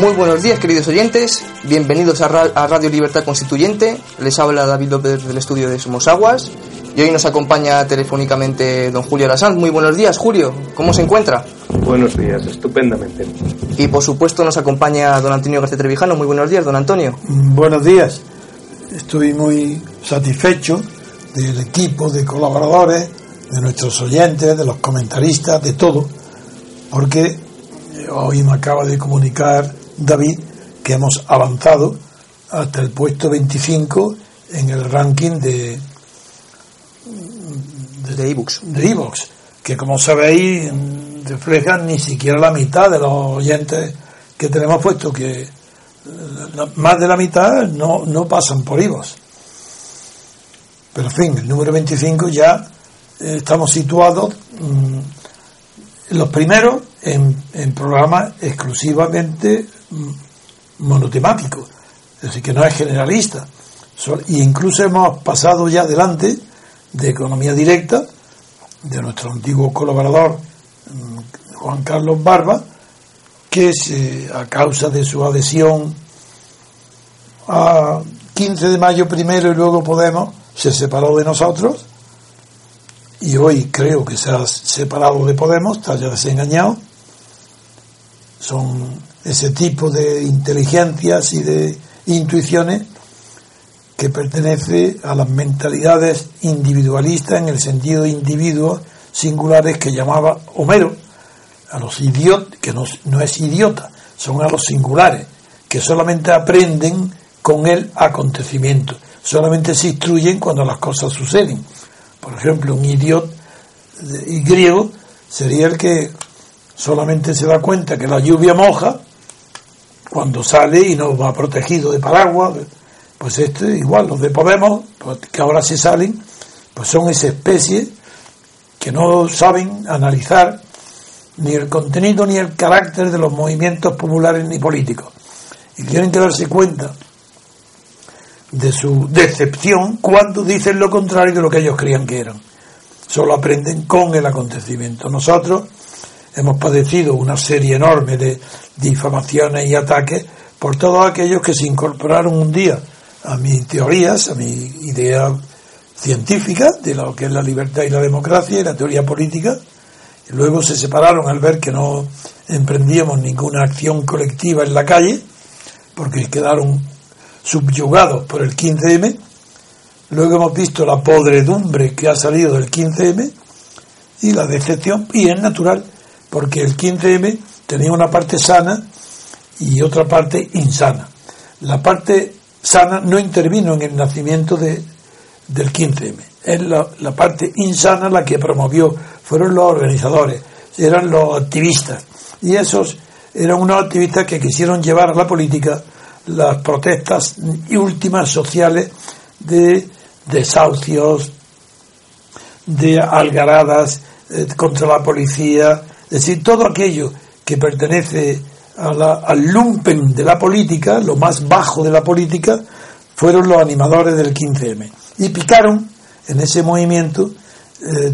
Muy buenos días, queridos oyentes. Bienvenidos a, Radio Libertad Constituyente. Les habla David López del estudio de Somos Aguas. Y hoy nos acompaña telefónicamente don Julio Alasán. Muy buenos días, Julio. ¿Cómo se encuentra? Buenos días, estupendamente. Y por supuesto nos acompaña don Antonio García Trevijano. Muy buenos días, don Antonio. Buenos días. Estoy muy satisfecho del equipo de colaboradores, de nuestros oyentes, de los comentaristas, de todo, porque hoy me acaba de comunicar David que hemos avanzado hasta el puesto 25 en el ranking de de ebooks. de que como sabéis reflejan ni siquiera la mitad de los oyentes que tenemos puesto que más de la mitad no, no pasan por ebooks. Pero en fin el número 25 ya eh, estamos situados mm, los primeros en, en programas exclusivamente monotemáticos, es decir, que no es generalista. Y incluso hemos pasado ya adelante de economía directa, de nuestro antiguo colaborador mm, Juan Carlos Barba, que a causa de su adhesión a 15 de mayo primero y luego Podemos, se separó de nosotros. Y hoy creo que se ha separado de Podemos, está ya desengañado. Son ese tipo de inteligencias y de intuiciones que pertenece a las mentalidades individualistas en el sentido de individuos singulares que llamaba Homero, a los idiotas, que no, no es idiota, son a los singulares, que solamente aprenden con el acontecimiento, solamente se instruyen cuando las cosas suceden. Por ejemplo, un idiota griego sería el que solamente se da cuenta que la lluvia moja cuando sale y no va protegido de paraguas, pues este igual, los de Podemos, pues, que ahora se salen, pues son esa especie que no saben analizar ni el contenido ni el carácter de los movimientos populares ni políticos. Y tienen que darse cuenta de su decepción cuando dicen lo contrario de lo que ellos creían que eran. Solo aprenden con el acontecimiento. Nosotros hemos padecido una serie enorme de difamaciones y ataques por todos aquellos que se incorporaron un día a mis teorías, a mi idea científica de lo que es la libertad y la democracia y la teoría política, y luego se separaron al ver que no emprendíamos ninguna acción colectiva en la calle, porque quedaron subyugados por el 15M, luego hemos visto la podredumbre que ha salido del 15M y la decepción, y es natural porque el 15M tenía una parte sana y otra parte insana. La parte sana no intervino en el nacimiento de, del 15M. Es la, parte insana la que promovió, fueron los organizadores, eran los activistas. Y esos eran unos activistas que quisieron llevar a la política las protestas últimas sociales de desahucios, de algaradas eh, contra la policía, es decir, todo aquello que pertenece al lumpen de la política, lo más bajo de la política, fueron los animadores del 15M. Y picaron en ese movimiento eh,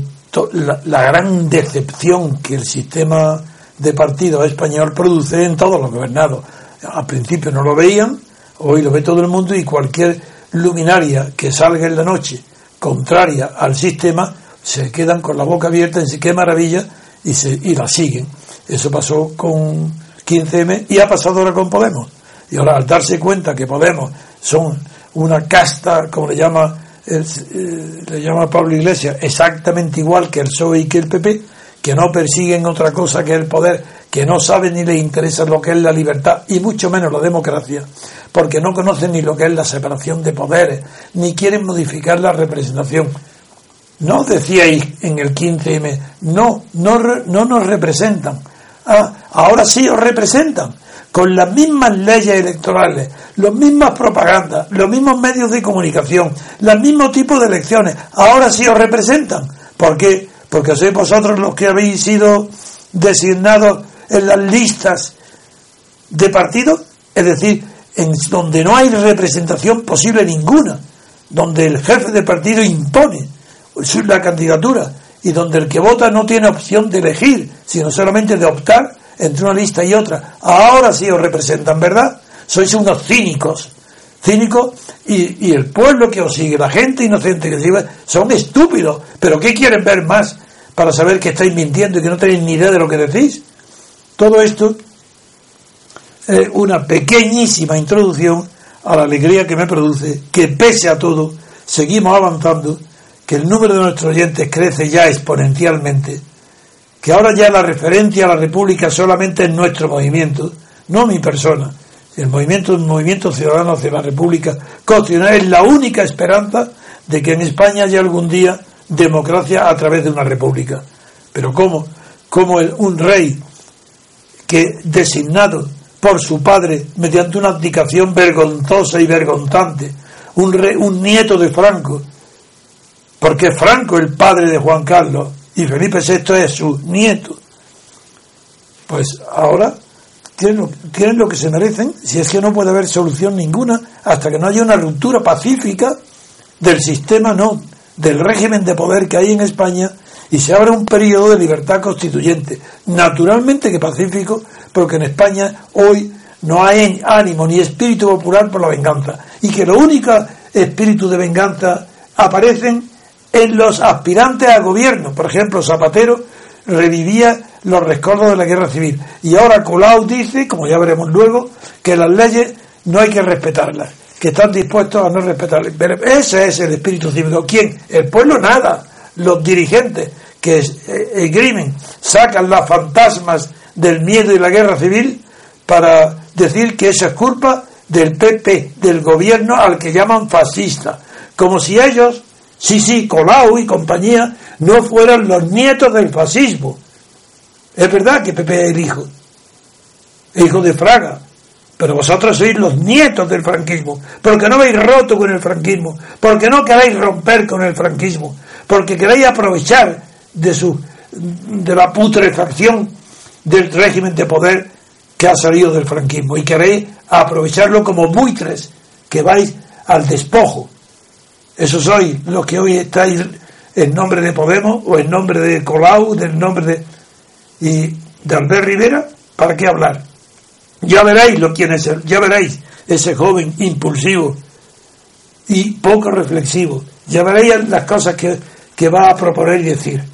la, gran decepción que el sistema de partidos español produce en todos los gobernados. Al principio no lo veían, hoy lo ve todo el mundo y cualquier luminaria que salga en la noche contraria al sistema se quedan con la boca abierta en sí, qué maravilla y, se, y la siguen. Eso pasó con 15M y ha pasado ahora con Podemos. Y ahora al darse cuenta que Podemos son una casta, como le llama, eh, le llama Pablo Iglesias, exactamente igual que el PSOE y que el PP, que no persiguen otra cosa que el poder, que no saben ni les interesa lo que es la libertad y mucho menos la democracia, porque no conocen ni lo que es la separación de poderes, ni quieren modificar la representación no decíais en el 15M, no, no, no nos representan. Ah, ahora sí os representan, con las mismas leyes electorales, las mismas propagandas, los mismos medios de comunicación, los mismos tipos de elecciones. Ahora sí os representan. ¿Por qué? Porque sois vosotros los que habéis sido designados en las listas de partidos, es decir, en donde no hay representación posible ninguna, donde el jefe de partido impone la candidatura y donde el que vota no tiene opción de elegir, sino solamente de optar entre una lista y otra, ahora sí os representan, ¿verdad? Sois unos cínicos, cínicos y, y el pueblo que os sigue, la gente inocente que sigue, son estúpidos. ¿Pero qué quieren ver más para saber que estáis mintiendo y que no tenéis ni idea de lo que decís? Todo esto es una pequeñísima introducción a la alegría que me produce que pese a todo seguimos avanzando, que el número de nuestros oyentes crece ya exponencialmente, que ahora ya la referencia a la República solamente es nuestro movimiento, no mi persona. El movimiento, el movimiento ciudadano hacia la República Constitucional es la única esperanza de que en España haya algún día democracia a través de una república. Pero ¿cómo? Como el, un rey que designado por su padre mediante una abdicación vergonzosa y vergonzante, un, un nieto de Franco, porque Franco el padre de Juan Carlos y Felipe VI es su nieto. Pues ahora tienen lo, tienen lo que se merecen, si es que no puede haber solución ninguna hasta que no haya una ruptura pacífica del sistema, no, del régimen de poder que hay en España y se abre un periodo de libertad constituyente. Naturalmente que pacífico, porque en España hoy no hay ánimo ni espíritu popular por la venganza. Y que los únicos espíritus de venganza aparecen en los aspirantes a gobierno. Por ejemplo, Zapatero revivía los recuerdos de la guerra civil. Y ahora Colau dice, como ya veremos luego, que las leyes no hay que respetarlas, que están dispuestos a no respetarlas. ese es el espíritu cívico. ¿Quién? El pueblo nada los dirigentes que eh, esgrimen, sacan las fantasmas del miedo y la guerra civil para decir que eso es culpa del PP, del gobierno al que llaman fascista, como si ellos, sí, Colau y compañía, no fueran los nietos del fascismo. Es verdad que PP es el hijo, hijo de Fraga, pero vosotros sois los nietos del franquismo, porque no habéis roto con el franquismo, porque no queréis romper con el franquismo, porque queréis aprovechar de su de la putrefacción del régimen de poder que ha salido del franquismo y queréis aprovecharlo como buitres que vais al despojo. Eso sois los que hoy estáis en nombre de Podemos o en nombre de Colau, del nombre de y de Albert Rivera, ¿para qué hablar? Ya veréis lo quién es ya veréis ese joven impulsivo y poco reflexivo. Ya veréis las cosas que que va a proponer y decir.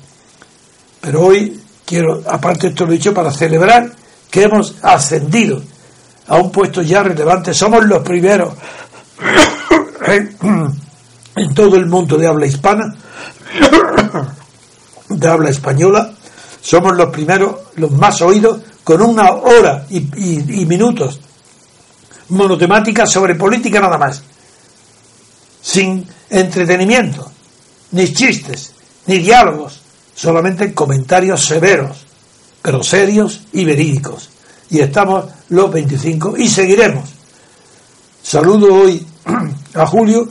Pero hoy quiero, aparte esto lo he dicho para celebrar que hemos ascendido a un puesto ya relevante. Somos los primeros en todo el mundo de habla hispana, de habla española. Somos los primeros, los más oídos, con una hora y, minutos monotemática sobre política nada más, sin entretenimiento ni chistes, ni diálogos, solamente comentarios severos, pero serios y verídicos. Y estamos los 25 y seguiremos. Saludo hoy a Julio,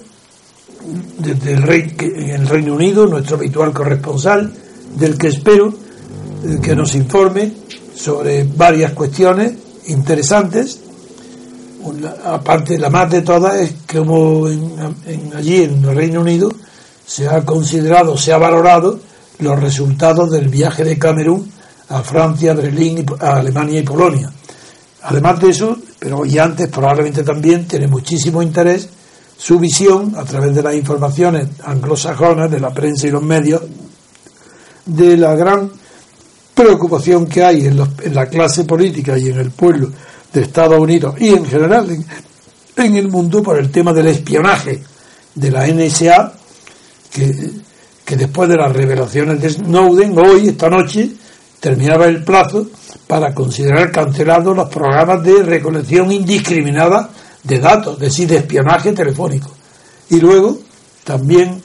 desde el, Rey, en el Reino Unido, nuestro habitual corresponsal, del que espero eh, que nos informe sobre varias cuestiones interesantes. aparte, la más de todas es como allí en el Reino Unido se ha considerado, se ha valorado los resultados del viaje de Camerún a Francia, Berlín, a Alemania y Polonia. Además de eso, pero y antes probablemente también tiene muchísimo interés su visión a través de las informaciones anglosajonas, de la prensa y los medios, de la gran preocupación que hay en, la clase política y en el pueblo de Estados Unidos y en general en, en el mundo por el tema del espionaje de la NSA que, después de las revelaciones de Snowden, hoy, esta noche, terminaba el plazo para considerar cancelados los programas de recolección indiscriminada de datos, es decir, de espionaje telefónico. Y luego también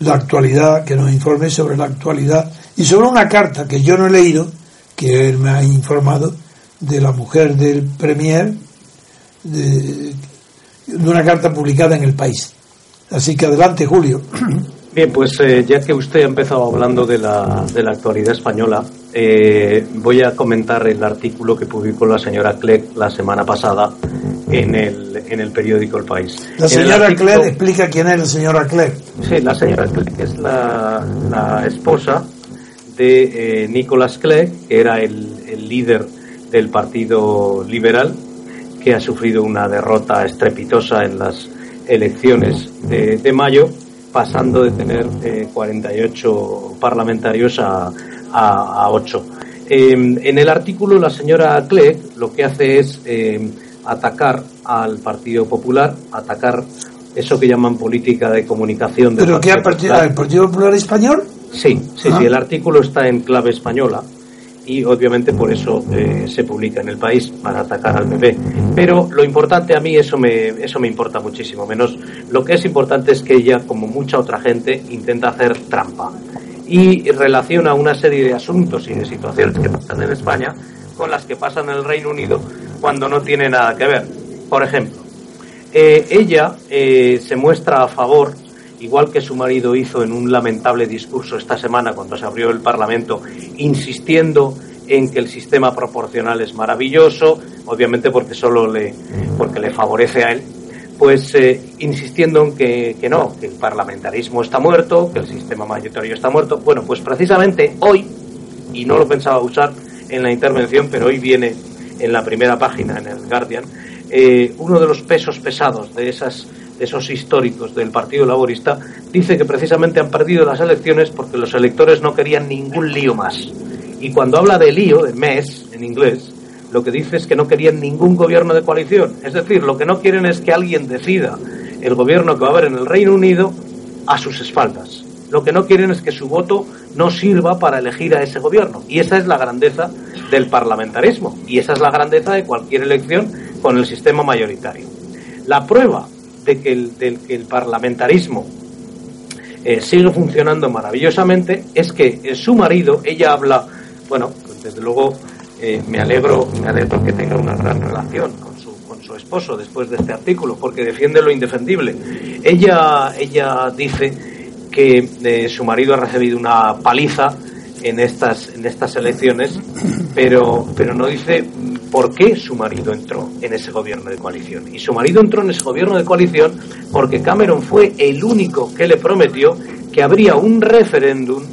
la actualidad, que nos informe sobre la actualidad y sobre una carta que yo no he leído, que él me ha informado, de la mujer del Premier, de, una carta publicada en el país. Así que adelante, Julio. Bien, pues eh, ya que usted ha empezado hablando de la, de la actualidad española, eh, voy a comentar el artículo que publicó la señora Clegg la semana pasada en el, en el periódico El País. La señora Clegg explica quién es la señora Clegg. Sí, la señora Clegg es la, la esposa de eh, Nicolás Clegg, que era el, líder del Partido Liberal, que ha sufrido una derrota estrepitosa en las elecciones de, mayo, pasando de tener 48 eh, parlamentarios a, a, 8. Em, en el artículo, la señora Clegg lo que hace es em, atacar al Partido Popular, atacar eso que llaman política de comunicación. ¿Pero qué ha partido, el Partido Popular Español? Sí, sí, sí, ah. el artículo está en clave española y obviamente por eso eh, se publica en el país para atacar al PP. Pero lo importante a mí eso me eso me importa muchísimo menos. Lo que es importante es que ella, como mucha otra gente, intenta hacer trampa y relaciona una serie de asuntos y de situaciones que pasan en España con las que pasan en el Reino Unido cuando no tiene nada que ver. Por ejemplo, eh, ella eh, se muestra a favor igual que su marido hizo en un lamentable discurso esta semana cuando se abrió el Parlamento, insistiendo en que el sistema proporcional es maravilloso, obviamente porque solo le, porque le favorece a él, pues eh, insistiendo en que, que, no, que el parlamentarismo está muerto, que el sistema mayoritario está muerto. Bueno, pues precisamente hoy, y no lo pensaba usar en la intervención, pero hoy viene en la primera página, en el Guardian, eh, uno de los pesos pesados de esas esos históricos del Partido Laborista, dice que precisamente han perdido las elecciones porque los electores no querían ningún lío más. Y cuando habla de lío, de mes en inglés, lo que dice es que no querían ningún gobierno de coalición. Es decir, lo que no quieren es que alguien decida el gobierno que va a haber en el Reino Unido a sus espaldas. Lo que no quieren es que su voto no sirva para elegir a ese gobierno. Y esa es la grandeza del parlamentarismo. Y esa es la grandeza de cualquier elección con el sistema mayoritario. La prueba de que el, parlamentarismo eh, sigue funcionando maravillosamente es que eh, su marido, ella habla, bueno, pues desde luego eh, me alegro, me alegro que tenga una gran relación con su, con su esposo después de este artículo, porque defiende lo indefendible. Ella, ella dice que su marido ha recibido una paliza en estas, en estas elecciones, pero, pero no dice por qué su marido entró en ese gobierno de coalición. Y su marido entró en ese gobierno de coalición porque Cameron fue el único que le prometió que habría un referéndum,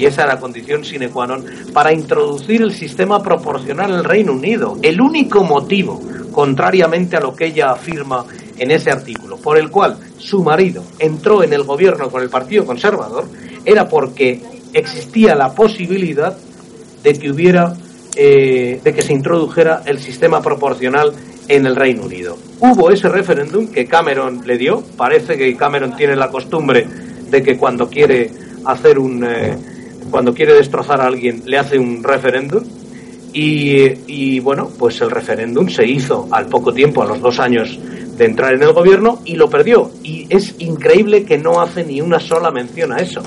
y esa era la condición sine qua non, para introducir el sistema proporcional en el Reino Unido. El único motivo, contrariamente a lo que ella afirma en ese artículo, por el cual su marido entró en el gobierno con el Partido Conservador, era porque existía la posibilidad de que hubiera eh, de que se introdujera el sistema proporcional en el Reino Unido. Hubo ese referéndum que Cameron le dio. Parece que Cameron tiene la costumbre de que cuando quiere hacer un eh, cuando quiere destrozar a alguien le hace un referéndum y, bueno pues el referéndum se hizo al poco tiempo a los dos años de entrar en el gobierno y lo perdió. Y es increíble que no hace ni una sola mención a eso.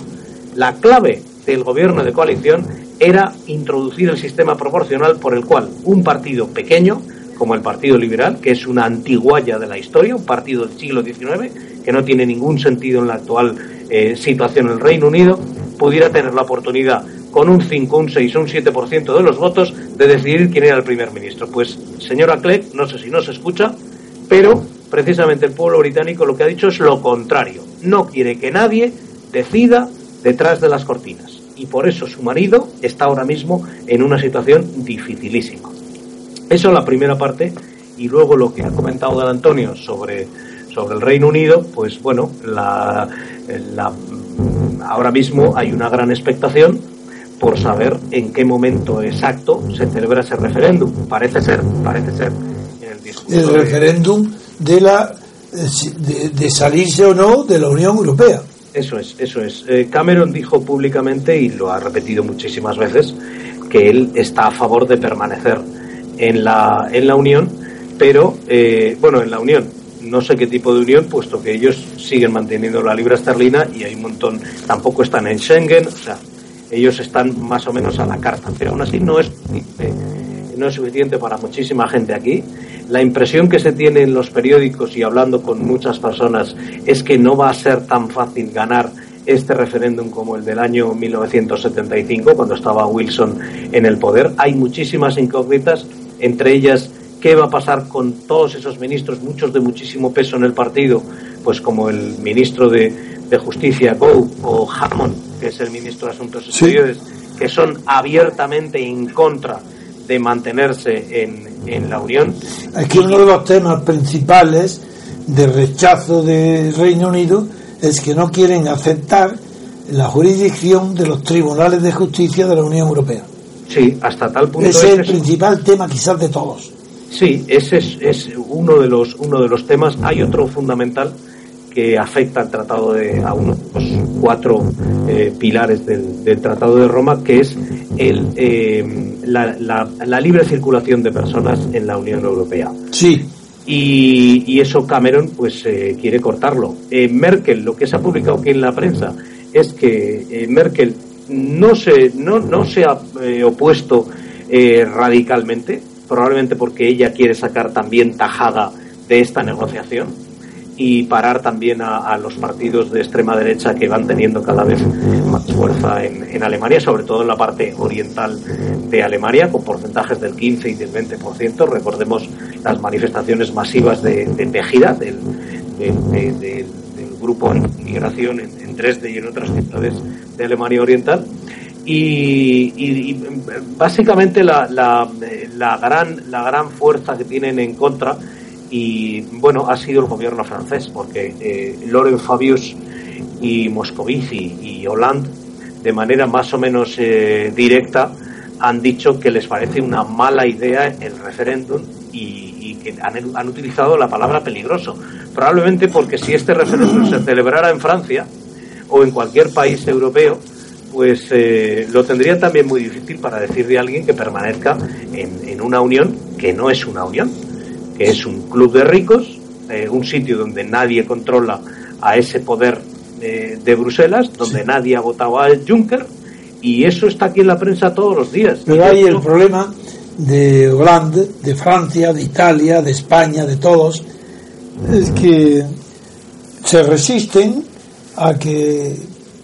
La clave del gobierno de coalición era introducir el sistema proporcional por el cual un partido pequeño, como el Partido Liberal, que es una antiguaya de la historia, un partido del siglo XIX, que no tiene ningún sentido en la actual eh, situación en el Reino Unido, pudiera tener la oportunidad, con un 5, un 6 o un 7% de los votos, de decidir quién era el primer ministro. Pues, señora Clegg, no sé si no se escucha, pero precisamente el pueblo británico lo que ha dicho es lo contrario. No quiere que nadie decida detrás de las cortinas. Y por eso su marido está ahora mismo en una situación dificilísima. Eso es la primera parte. Y luego lo que ha comentado Dan Antonio sobre, sobre el Reino Unido, pues bueno, la, ahora mismo hay una gran expectación por saber en qué momento exacto se celebra ese referéndum. Parece ser, parece ser. el referéndum de la de, de salirse o no de la Unión Europea. Eso es, eso es. Eh, Cameron dijo públicamente, y lo ha repetido muchísimas veces, que él está a favor de permanecer en la, en la Unión, pero, eh, bueno, en la Unión, no sé qué tipo de unión, puesto que ellos siguen manteniendo la libra esterlina y hay un montón, tampoco están en Schengen, o sea, ellos están más o menos a la carta, pero aún así no es, eh, no es suficiente para muchísima gente aquí la impresión que se tiene en los periódicos y hablando con muchas personas es que no va a ser tan fácil ganar este referéndum como el del año 1975, cuando estaba Wilson en el poder. Hay muchísimas incógnitas, entre ellas qué va a pasar con todos esos ministros, muchos de muchísimo peso en el partido, pues como el ministro de, Justicia, Gove, o Hammond, que es el ministro de Asuntos Exteriores, que son abiertamente en contra de mantenerse en, en la Unión. Que uno de los temas principales de rechazo del Reino Unido es que no quieren aceptar la jurisdicción de los tribunales de justicia de la Unión Europea. Sí, hasta tal punto. Ese es el principal tema quizás de todos. Sí, ese es, es, uno de los uno de los temas. Hay otro fundamental que afecta al tratado de a uno de los cuatro eh, pilares del, del, Tratado de Roma, que es el, eh, la, la, la, libre circulación de personas en la Unión Europea. Sí. Y, y eso Cameron pues eh, quiere cortarlo. Eh, Merkel, lo que se ha publicado aquí en la prensa es que Merkel no se no, no se ha opuesto radicalmente, probablemente porque ella quiere sacar también tajada de esta negociación y parar también a, los partidos de extrema derecha que van teniendo cada vez más fuerza en, Alemania, sobre todo en la parte oriental de Alemania, con porcentajes del 15 y del 20%. Recordemos las manifestaciones masivas de, de Tejida, del, de, de, del grupo de migración en, en, Dresde y en otras ciudades de Alemania Oriental. Y, básicamente la, la, gran, la gran fuerza que tienen en contra y bueno, ha sido el gobierno francés, porque eh, Laurent Fabius y Moscovici y Hollande, de manera más o menos eh, directa, han dicho que les parece una mala idea el referéndum y, que han, utilizado la palabra peligroso. Probablemente porque si este referéndum se celebrara en Francia o en cualquier país europeo, pues eh, lo tendría también muy difícil para decir de alguien que permanezca en, en una unión que no es una unión que es un club de ricos, eh, un sitio donde nadie controla a ese poder eh, de Bruselas, donde sí. nadie ha votado a Juncker, y eso está aquí en la prensa todos los días. Pero hay el problema de Holanda, de Francia, de Italia, de España, de todos, es que se resisten a que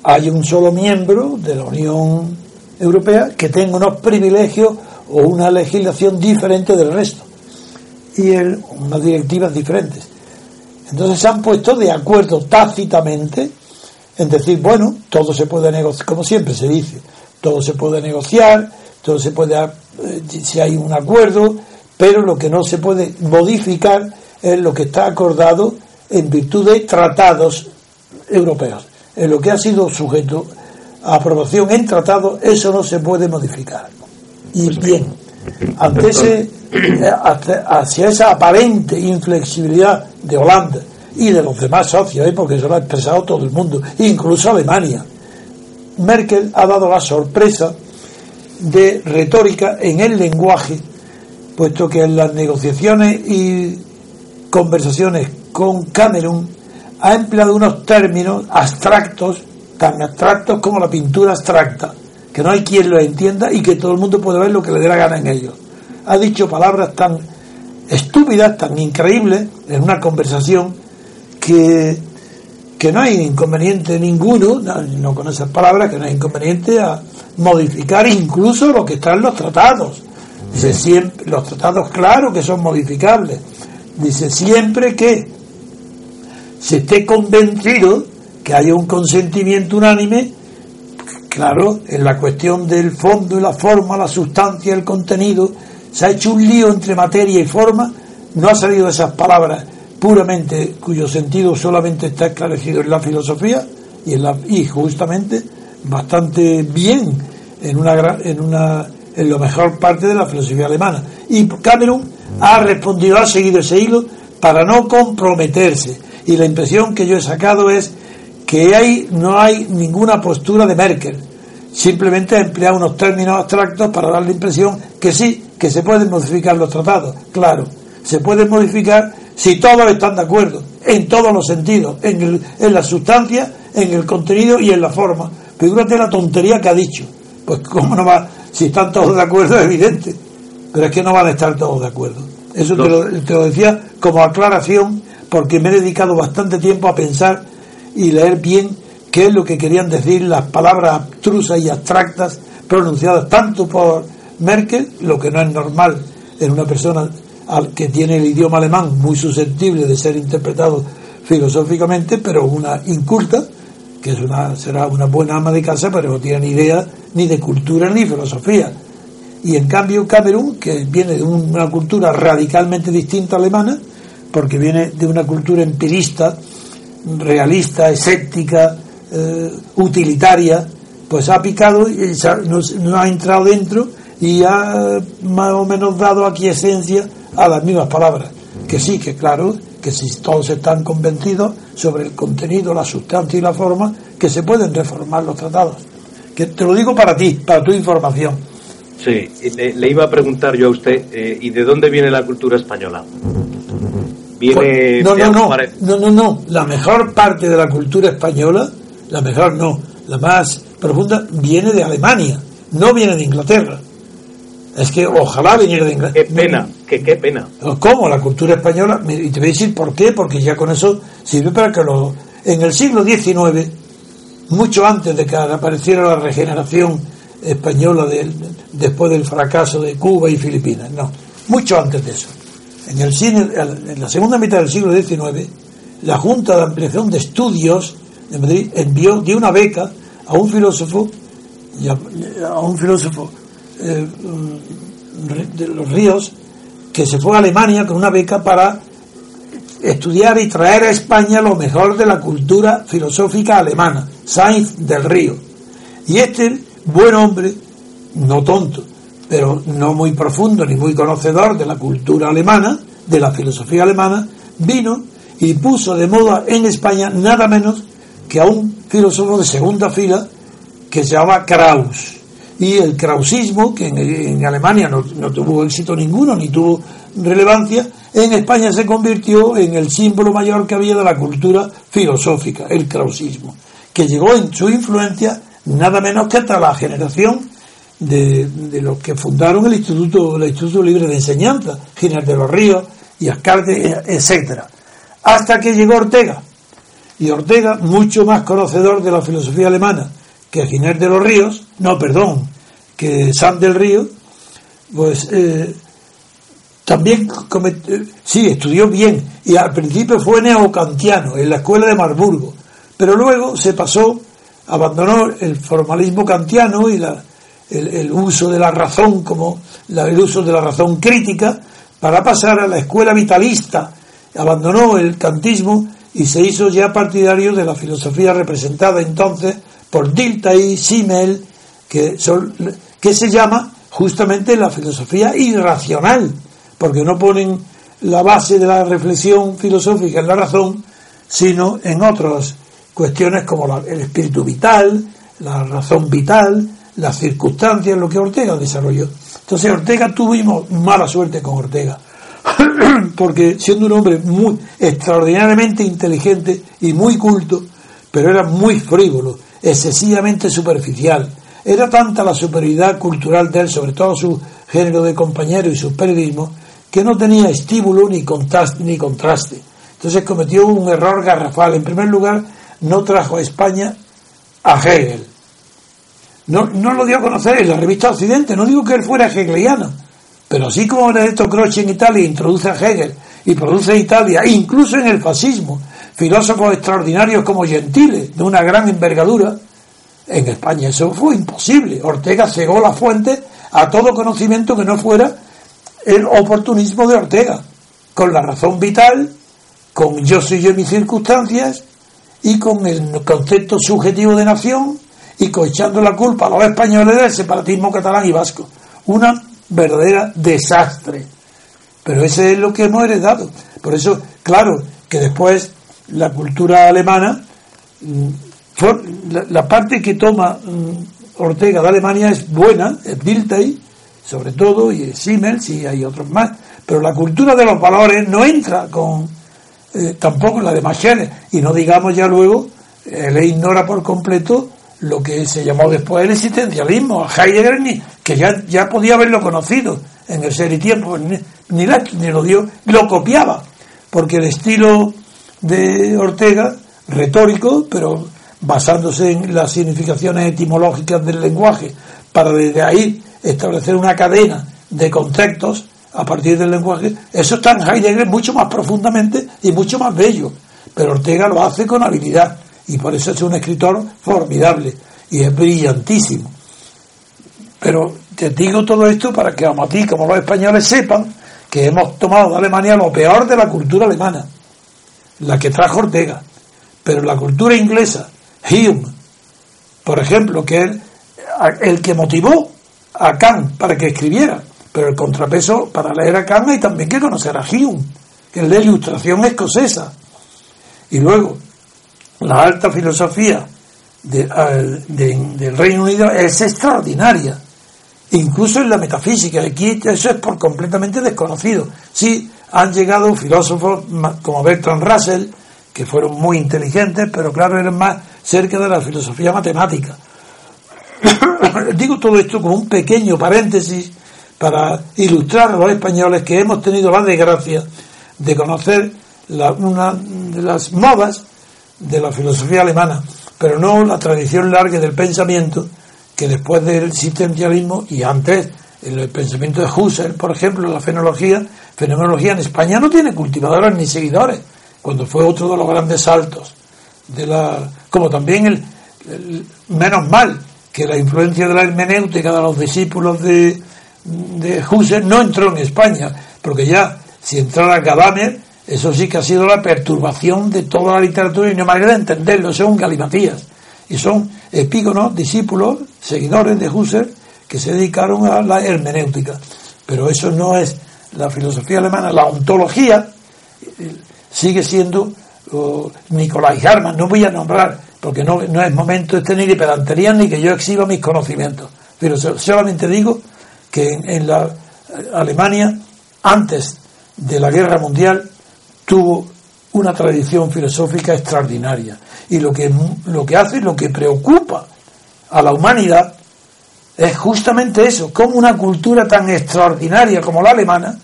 haya un solo miembro de la Unión Europea que tenga unos privilegios o una legislación diferente del resto y unas directivas diferentes. Entonces se han puesto de acuerdo tácitamente en decir, bueno, todo se puede negociar, como siempre se dice, todo se puede negociar, todo se puede, eh, si hay un acuerdo, pero lo que no se puede modificar es lo que está acordado en virtud de tratados europeos. En lo que ha sido sujeto a aprobación en tratados, eso no se puede modificar. Y bien, ante ese hacia esa aparente inflexibilidad de Holanda y de los demás socios, ¿eh? porque eso lo ha expresado todo el mundo, incluso Alemania. Merkel ha dado la sorpresa de retórica en el lenguaje, puesto que en las negociaciones y conversaciones con Cameron ha empleado unos términos abstractos, tan abstractos como la pintura abstracta, que no hay quien lo entienda y que todo el mundo puede ver lo que le dé la gana en ellos ha dicho palabras tan estúpidas, tan increíbles en una conversación que, que no hay inconveniente ninguno, no, no, con esas palabras, que no hay inconveniente a modificar incluso lo que está en los tratados. Dice siempre, los tratados claro que son modificables. Dice siempre que se esté convencido que haya un consentimiento unánime, claro, en la cuestión del fondo y la forma, la sustancia, el contenido, se ha hecho un lío entre materia y forma, no ha salido de esas palabras puramente cuyo sentido solamente está esclarecido en la filosofía y, en la, y justamente bastante bien en una, en una en lo mejor parte de la filosofía alemana. Y Cameron ha respondido, ha seguido ese hilo para no comprometerse. Y la impresión que yo he sacado es que hay, no hay ninguna postura de Merkel. Simplemente ha empleado unos términos abstractos para dar la impresión que sí, que se pueden modificar los tratados, claro, se pueden modificar si todos están de acuerdo, en todos los sentidos, en, el, en la sustancia, en el contenido y en la forma. Fíjate la tontería que ha dicho. Pues cómo no va, si están todos de acuerdo es evidente, pero es que no van a estar todos de acuerdo. Eso te lo, te lo decía como aclaración porque me he dedicado bastante tiempo a pensar y leer bien qué es lo que querían decir las palabras abstrusas y abstractas pronunciadas tanto por Merkel, lo que no es normal en una persona que tiene el idioma alemán muy susceptible de ser interpretado filosóficamente, pero una inculta, que es una, será una buena ama de casa, pero no tiene ni idea ni de cultura ni filosofía. Y en cambio Camerún, que viene de una cultura radicalmente distinta alemana, porque viene de una cultura empirista, realista, escéptica, eh, utilitaria, pues ha picado y nos, ha entrado dentro y ha más o menos dado aquiescencia a las mismas palabras. Que sí, que claro, que si todos están convencidos sobre el contenido, la sustancia y la forma, que se pueden reformar los tratados. Que te lo digo para ti, para tu información. Sí, le, iba a preguntar yo a usted, eh, ¿y de dónde viene la cultura española? Viene no, no, no, no, no, no, la mejor parte de la cultura española, la mejor no, la más profunda, viene de Alemania, no viene de Inglaterra. Es que ojalá viniera de Inglaterra. Qué pena, que qué pena. ¿Cómo? La cultura española, y te voy a decir por qué, porque ya con eso sirve para que lo... En el siglo XIX, mucho antes de que apareciera la regeneración española después del fracaso de Cuba y Filipinas, no, mucho antes de eso. En, el en la segunda mitad del siglo XIX, la Junta de Ampliación de Estudios de Madrid envió, dio una beca a un filósofo, a un filósofo eh, de los ríos, que se fue a Alemania con una beca para estudiar y traer a España lo mejor de la cultura filosófica alemana, Sainz del Río. Y este buen hombre, no tonto, pero no muy profundo ni muy conocedor de la cultura alemana, de la filosofía alemana, vino y puso de moda en España nada menos que a un filósofo de segunda fila que se llama Kraus. Y el krausismo, que en, Alemania no, no, tuvo éxito ninguno, ni tuvo relevancia, en España se convirtió en el símbolo mayor que había de la cultura filosófica, el krausismo, que llegó en su influencia nada menos que hasta la generación de, los que fundaron el Instituto, el Instituto Libre de Enseñanza, Ginés de los Ríos y Ascarte, etcétera, hasta que llegó Ortega. Y Ortega, mucho más conocedor de la filosofía alemana que Ginés de los Ríos, no, perdón, que San del Río, pues eh, también sí, estudió bien. Y al principio fue neocantiano en la escuela de Marburgo, pero luego se pasó abandonó el formalismo kantiano y la, el, uso de la razón como el uso de la razón crítica para pasar a la escuela vitalista, abandonó el kantismo y se hizo ya partidario de la filosofía representada entonces por Dilthey, Simmel, que, son, que se llama justamente la filosofía irracional, porque no ponen la base de la reflexión filosófica en la razón, sino en otros cuestiones como el espíritu vital, la razón vital, las circunstancias, lo que Ortega desarrolló. Entonces Ortega tuvimos mala suerte con Ortega, porque siendo un hombre muy extraordinariamente inteligente y muy culto, pero era muy frívolo, excesivamente superficial. Era tanta la superioridad cultural de él, sobre todo su género de compañero y su periodismo, que no tenía estímulo ni contraste, ni contraste. Entonces cometió un error garrafal. En primer lugar, no trajo a España a Hegel. No, no lo dio a conocer en la revista Occidente, no digo que él fuera hegeliano, pero así como Benedetto Croce en Italia introduce a Hegel y produce Italia, incluso en el fascismo, filósofos extraordinarios como Gentile, de una gran envergadura, en España eso fue imposible. Ortega cegó la fuente a todo conocimiento que no fuera el oportunismo de Ortega, con la razón vital, con yo soy yo mis circunstancias, y con el concepto subjetivo de nación y echando la culpa a los españoles del separatismo catalán y vasco. Una verdadera desastre. Pero ese es lo que hemos heredado. Por eso, claro, que después la cultura alemana, mm, la, parte que toma mm, Ortega de Alemania es buena, es Dilthey, sobre todo, y Siemens, y hay otros más, pero la cultura de los valores no entra con, eh, tampoco la de Machère, y no digamos ya luego, él ignora por completo lo que se llamó después el existencialismo, Heidegger, ni, que ya, ya podía haberlo conocido en el ser y tiempo, ni, ni, lo dio, lo copiaba, porque el estilo de Ortega, retórico, pero basándose en las significaciones etimológicas del lenguaje, para desde ahí establecer una cadena de conceptos a partir del lenguaje, eso está en Heidegger mucho más profundamente y mucho más bello. Pero Ortega lo hace con habilidad y por eso es un escritor formidable y es brillantísimo. Pero te digo todo esto para que a ti, como los españoles, sepan que hemos tomado de Alemania lo peor de la cultura alemana, la que trajo Ortega. Pero la cultura inglesa, Hume, por ejemplo, que es el, que motivó a Kant para que escribiera, pero el contrapeso para leer a Kant hay también que conocer a Hume, que es la ilustración escocesa. Y luego, la alta filosofía del Reino Unido es extraordinaria, incluso en la metafísica. Aquí eso es por completamente desconocido. Sí, han llegado filósofos como Bertrand Russell, que fueron muy inteligentes, pero claro, eran más cerca de la filosofía matemática. Digo todo esto como un pequeño paréntesis para ilustrar a los españoles que hemos tenido la desgracia de conocer una de las modas de la filosofía alemana, pero no la tradición larga del pensamiento que después del existencialismo y antes el pensamiento de Husserl, por ejemplo, la fenología, fenomenología en España no tiene cultivadores ni seguidores, cuando fue otro de los grandes saltos de la como también el, menos mal que la influencia de la hermenéutica de los discípulos de, de Husserl no entró en España, porque ya si entrara Gadamer, eso sí que ha sido la perturbación de toda la literatura y no manera de entenderlo, son galimatías. Y son epígonos, discípulos, seguidores de Husserl, que se dedicaron a la hermenéutica. Pero eso no es la filosofía alemana, la ontología eh, sigue siendo Nicolás Harman, no voy a nombrar, porque no, es momento de tener ni pedantería ni que yo exhiba mis conocimientos. Pero solamente digo que en, la Alemania, antes de la guerra mundial, tuvo una tradición filosófica extraordinaria. Y lo que, lo que hace, lo que preocupa a la humanidad, es justamente eso, como una cultura tan extraordinaria como la alemana,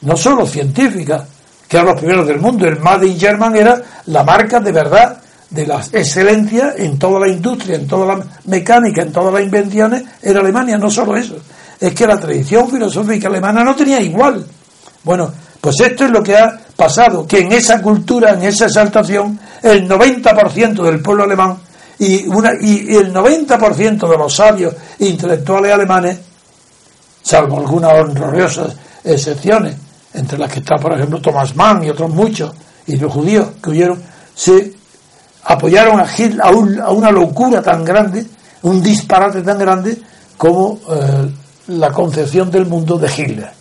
no solo científica, que eran los primeros del mundo. El Made in German era la marca de verdad de la excelencia en toda la industria, en toda la mecánica, en todas las invenciones, era Alemania, no solo eso. Es que la tradición filosófica alemana no tenía igual. Bueno, pues esto es lo que ha pasado, que en esa cultura, en esa exaltación, el 90% del pueblo alemán y, una, y el 90% de los sabios intelectuales alemanes, salvo algunas honrosas excepciones, entre las que está, por ejemplo, Thomas Mann y otros muchos, y los judíos que huyeron, se apoyaron a, a, una locura tan grande, un disparate tan grande como eh, la concepción del mundo de Hitler.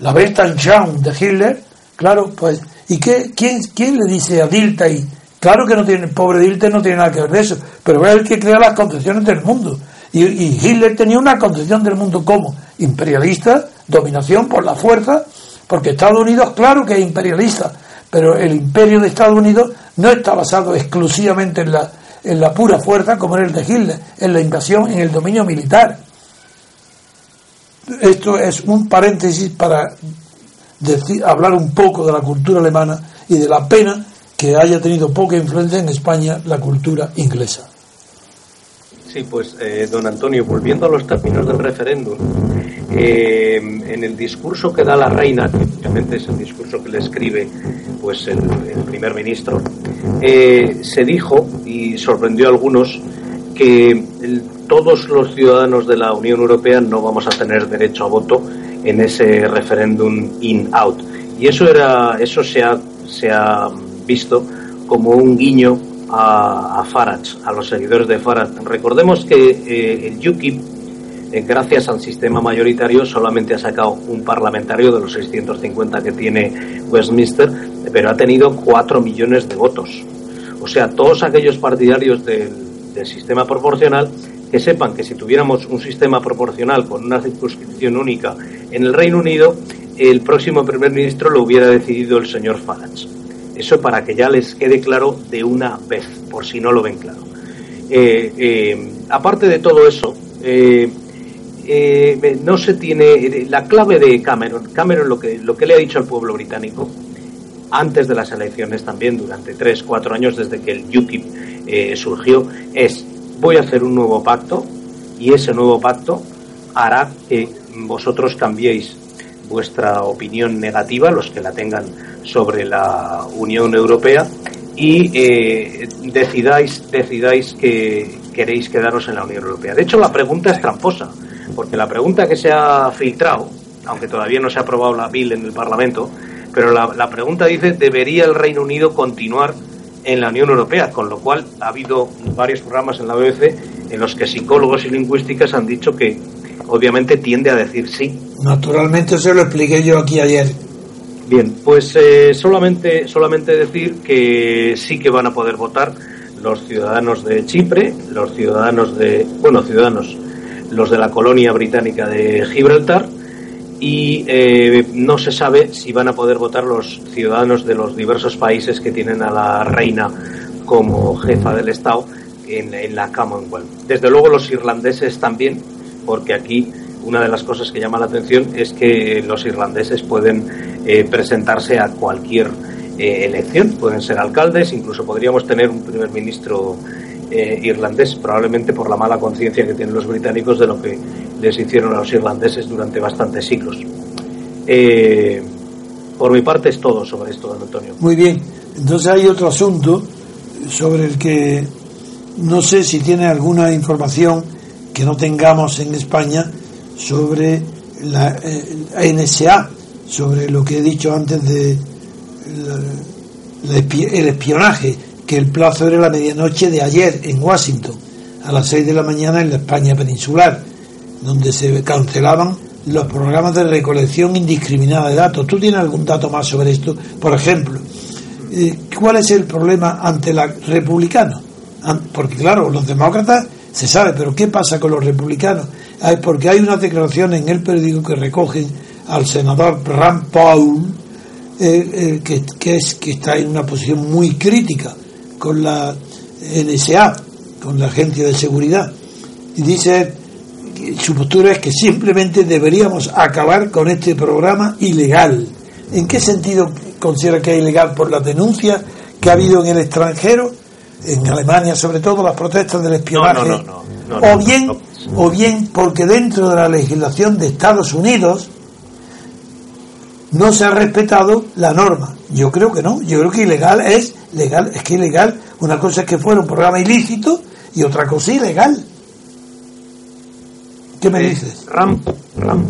La Weltanschauung de Hitler, claro, pues, ¿y qué, quién, quién le dice a Dilthey? Claro que no tiene, pobre Dilthey no tiene nada que ver de eso, pero es el que crea las concepciones del mundo. Y, y Hitler tenía una concepción del mundo como imperialista, dominación por la fuerza, porque Estados Unidos, claro que es imperialista, pero el imperio de Estados Unidos no está basado exclusivamente en la, en la pura fuerza como era el de Hitler, en la invasión, en el dominio militar. Esto es un paréntesis para decir, hablar un poco de la cultura alemana y de la pena que haya tenido poca influencia en España la cultura inglesa. Sí, pues eh, don Antonio, volviendo a los términos del referéndum, eh, en el discurso que da la reina, que obviamente es el discurso que le escribe pues el, primer ministro, eh, se dijo y sorprendió a algunos que todos los ciudadanos de la Unión Europea no vamos a tener derecho a voto en ese referéndum in-out. Y eso era, eso se ha, se ha visto como un guiño a, Farage, a los seguidores de Farage. Recordemos que eh, el UKIP, eh, gracias al sistema mayoritario, solamente ha sacado un parlamentario de los 650 que tiene Westminster, pero ha tenido 4 millones de votos. O sea, todos aquellos partidarios del, del sistema proporcional que sepan que si tuviéramos un sistema proporcional con una circunscripción única en el Reino Unido, el próximo primer ministro lo hubiera decidido el señor Farage. Eso para que ya les quede claro de una vez, por si no lo ven claro. Eh, eh, aparte de todo eso, eh, no se tiene la clave de Cameron. Cameron lo que lo que le ha dicho al pueblo británico antes de las elecciones también durante tres cuatro años desde que el UKIP surgió es voy a hacer un nuevo pacto y ese nuevo pacto hará que vosotros cambiéis vuestra opinión negativa, los que la tengan sobre la Unión Europea, y eh, decidáis, decidáis que queréis quedaros en la Unión Europea. De hecho, la pregunta es tramposa, porque la pregunta que se ha filtrado, aunque todavía no se ha aprobado la bill en el Parlamento, pero la, pregunta dice, ¿debería el Reino Unido continuar en la Unión Europea? Con lo cual ha habido varios programas en la BBC en los que psicólogos y lingüísticas han dicho que obviamente tiende a decir sí. Naturalmente se lo expliqué yo aquí ayer. Bien, pues eh, solamente, solamente decir que sí que van a poder votar los ciudadanos de Chipre, los ciudadanos de, bueno, ciudadanos, los de la colonia británica de Gibraltar, y eh, no se sabe si van a poder votar los ciudadanos de los diversos países que tienen a la reina como jefa del Estado en, la Commonwealth. Desde luego los irlandeses también, porque aquí una de las cosas que llama la atención es que los irlandeses pueden eh, presentarse a cualquier eh, elección, pueden ser alcaldes, incluso podríamos tener un primer ministro irlandés, probablemente por la mala conciencia que tienen los británicos de lo que les hicieron a los irlandeses durante bastantes siglos. Eh, por mi parte es todo sobre esto, don Antonio. Muy bien. Entonces hay otro asunto sobre el que no sé si tiene alguna información que no tengamos en España sobre la, eh, NSA, sobre lo que he dicho antes de el espionaje, que el plazo era la medianoche de ayer en Washington, a las 6 de la mañana en la España peninsular donde se cancelaban los programas de recolección indiscriminada de datos. ¿Tú tienes algún dato más sobre esto? Por ejemplo, eh, ¿cuál es el problema ante los republicanos? Porque claro, los demócratas se sabe, pero ¿qué pasa con los republicanos? Porque hay una declaración en el periódico que recogen al senador Rand Paul, eh, eh, que, que, es, que está en una posición muy crítica con la NSA, con la Agencia de Seguridad. Y dice su postura es que simplemente deberíamos acabar con este programa ilegal. ¿En qué sentido considera que es ilegal? Por las denuncias que ha habido en el extranjero, en Alemania sobre todo, las protestas del espionaje, o bien o bien porque dentro de la legislación de Estados Unidos no se ha respetado la norma. Yo creo que no, yo creo que ilegal es legal, es que ilegal, una cosa es que fuera un programa ilícito y otra cosa ilegal. ¿Qué me dices? Ram,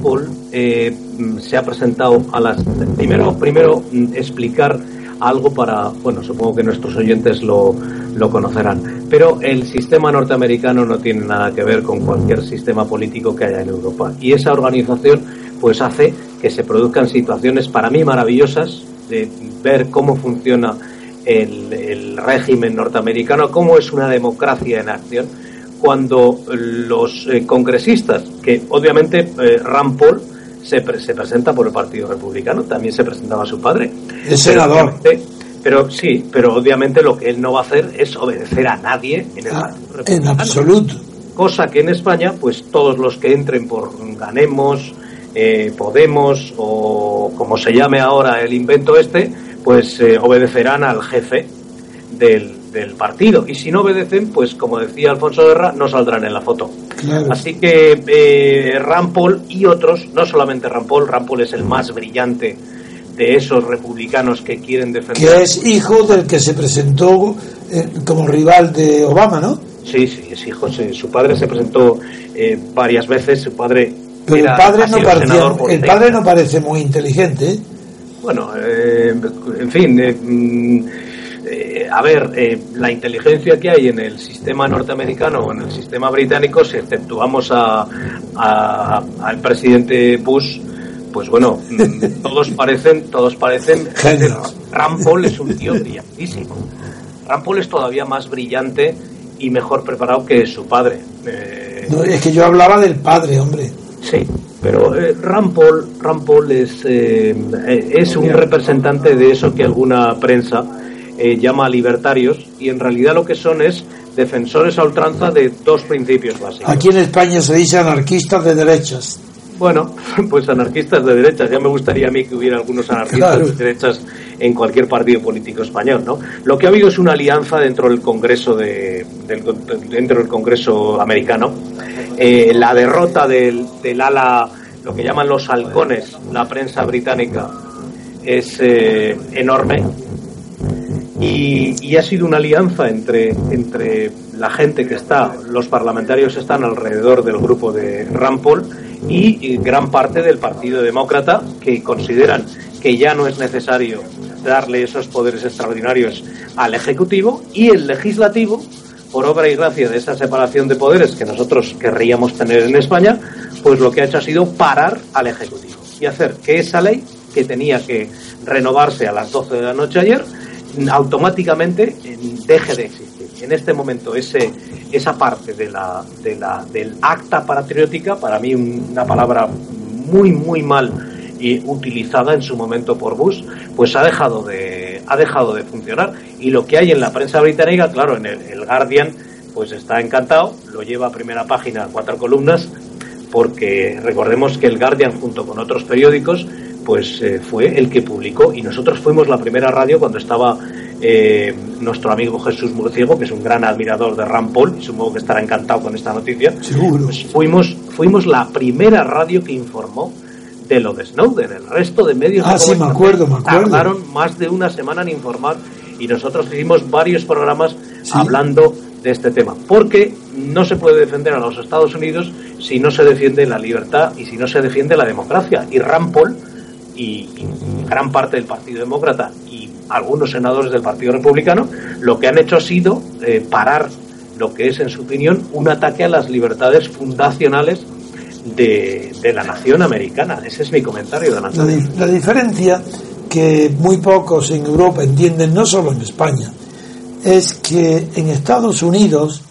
Paul eh, se ha presentado a las. Primero, primero mm, explicar algo para. Bueno, supongo que nuestros oyentes lo, lo conocerán. Pero el sistema norteamericano no tiene nada que ver con cualquier sistema político que haya en Europa. Y esa organización, pues hace que se produzcan situaciones para mí maravillosas de ver cómo funciona el, el régimen norteamericano, cómo es una democracia en acción cuando los eh, congresistas, que obviamente eh, Rand Paul se, se, presenta por el Partido Republicano, también se presentaba su padre. El senador. Pero, sí, pero obviamente lo que él no va a hacer es obedecer a nadie en el ah, En absoluto. Cosa que en España, pues todos los que entren por Ganemos, eh, Podemos o como se llame ahora el invento este, pues obedecerán al jefe del, del partido. Y si no obedecen, pues como decía Alfonso Guerra, no saldrán en la foto. Así que eh, Rampol y otros, no solamente Rampol, Rampol es el más brillante de esos republicanos que quieren defender. Que es hijo del que se presentó eh, como rival de Obama, ¿no? Sí, sí, es hijo. su padre se presentó eh, varias veces. Su padre. Pero el padre, no el padre no parece muy inteligente. ¿eh? Bueno, en fin. Eh, a ver, eh, la inteligencia que hay en el sistema norteamericano o en el sistema británico, si exceptuamos a, al presidente Bush, pues bueno, todos parecen, todos parecen. Rampol es un tío brillantísimo. Rampol es todavía más brillante y mejor preparado que su padre. Eh, es que yo hablaba del padre, hombre. Sí, pero eh, Rampol, es, es un representante de eso que alguna prensa eh, llama libertarios y en realidad lo que son es defensores a ultranza de dos principios básicos. Aquí en España se dice anarquistas de derechas. Bueno, pues anarquistas de derechas. Ya me gustaría a mí que hubiera algunos anarquistas de derechas en cualquier partido político español, ¿no? Lo que ha habido es una alianza dentro del Congreso de, dentro del Congreso americano. Eh, la derrota del, del ala, lo que llaman los halcones, la prensa británica, es eh, enorme y, ha sido una alianza entre, entre la gente que está, los parlamentarios están alrededor del grupo de Rampol y gran parte del Partido Demócrata que consideran que ya no es necesario darle esos poderes extraordinarios al Ejecutivo y el Legislativo, por obra y gracia de esa separación de poderes que nosotros querríamos tener en España, pues lo que ha hecho ha sido parar al Ejecutivo y hacer que esa ley, que tenía que renovarse a las 12 de la noche ayer, automáticamente deje de existir en este momento ese, esa parte de la, de la, del acta patriótica, para mí una palabra muy, muy mal y utilizada en su momento por Bush, pues ha dejado de, ha dejado de funcionar. Y lo que hay en la prensa británica, claro, en el, Guardian, pues está encantado, lo lleva a primera página, cuatro columnas, porque recordemos que el Guardian, junto con otros periódicos, pues eh, fue el que publicó y nosotros fuimos la primera radio cuando estaba eh, nuestro amigo Jesús Murciego, que es un gran admirador de Ram Paul, y supongo que estará encantado con esta noticia. Pues fuimos, fuimos la primera radio que informó de lo de Snowden. El resto de medios ah, sí, me acuerdo, me acuerdo. tardaron más de una semana en informar y nosotros hicimos varios programas hablando de este tema. Porque no se puede defender a los Estados Unidos si no se defiende la libertad y si no se defiende la democracia. Y Ram Paul y, gran parte del Partido Demócrata y algunos senadores del Partido Republicano, lo que han hecho ha sido eh, parar lo que es, en su opinión, un ataque a las libertades fundacionales de, la nación americana. Ese es mi comentario, la, la diferencia que muy pocos en Europa entienden, no solo en España, es que en Estados Unidos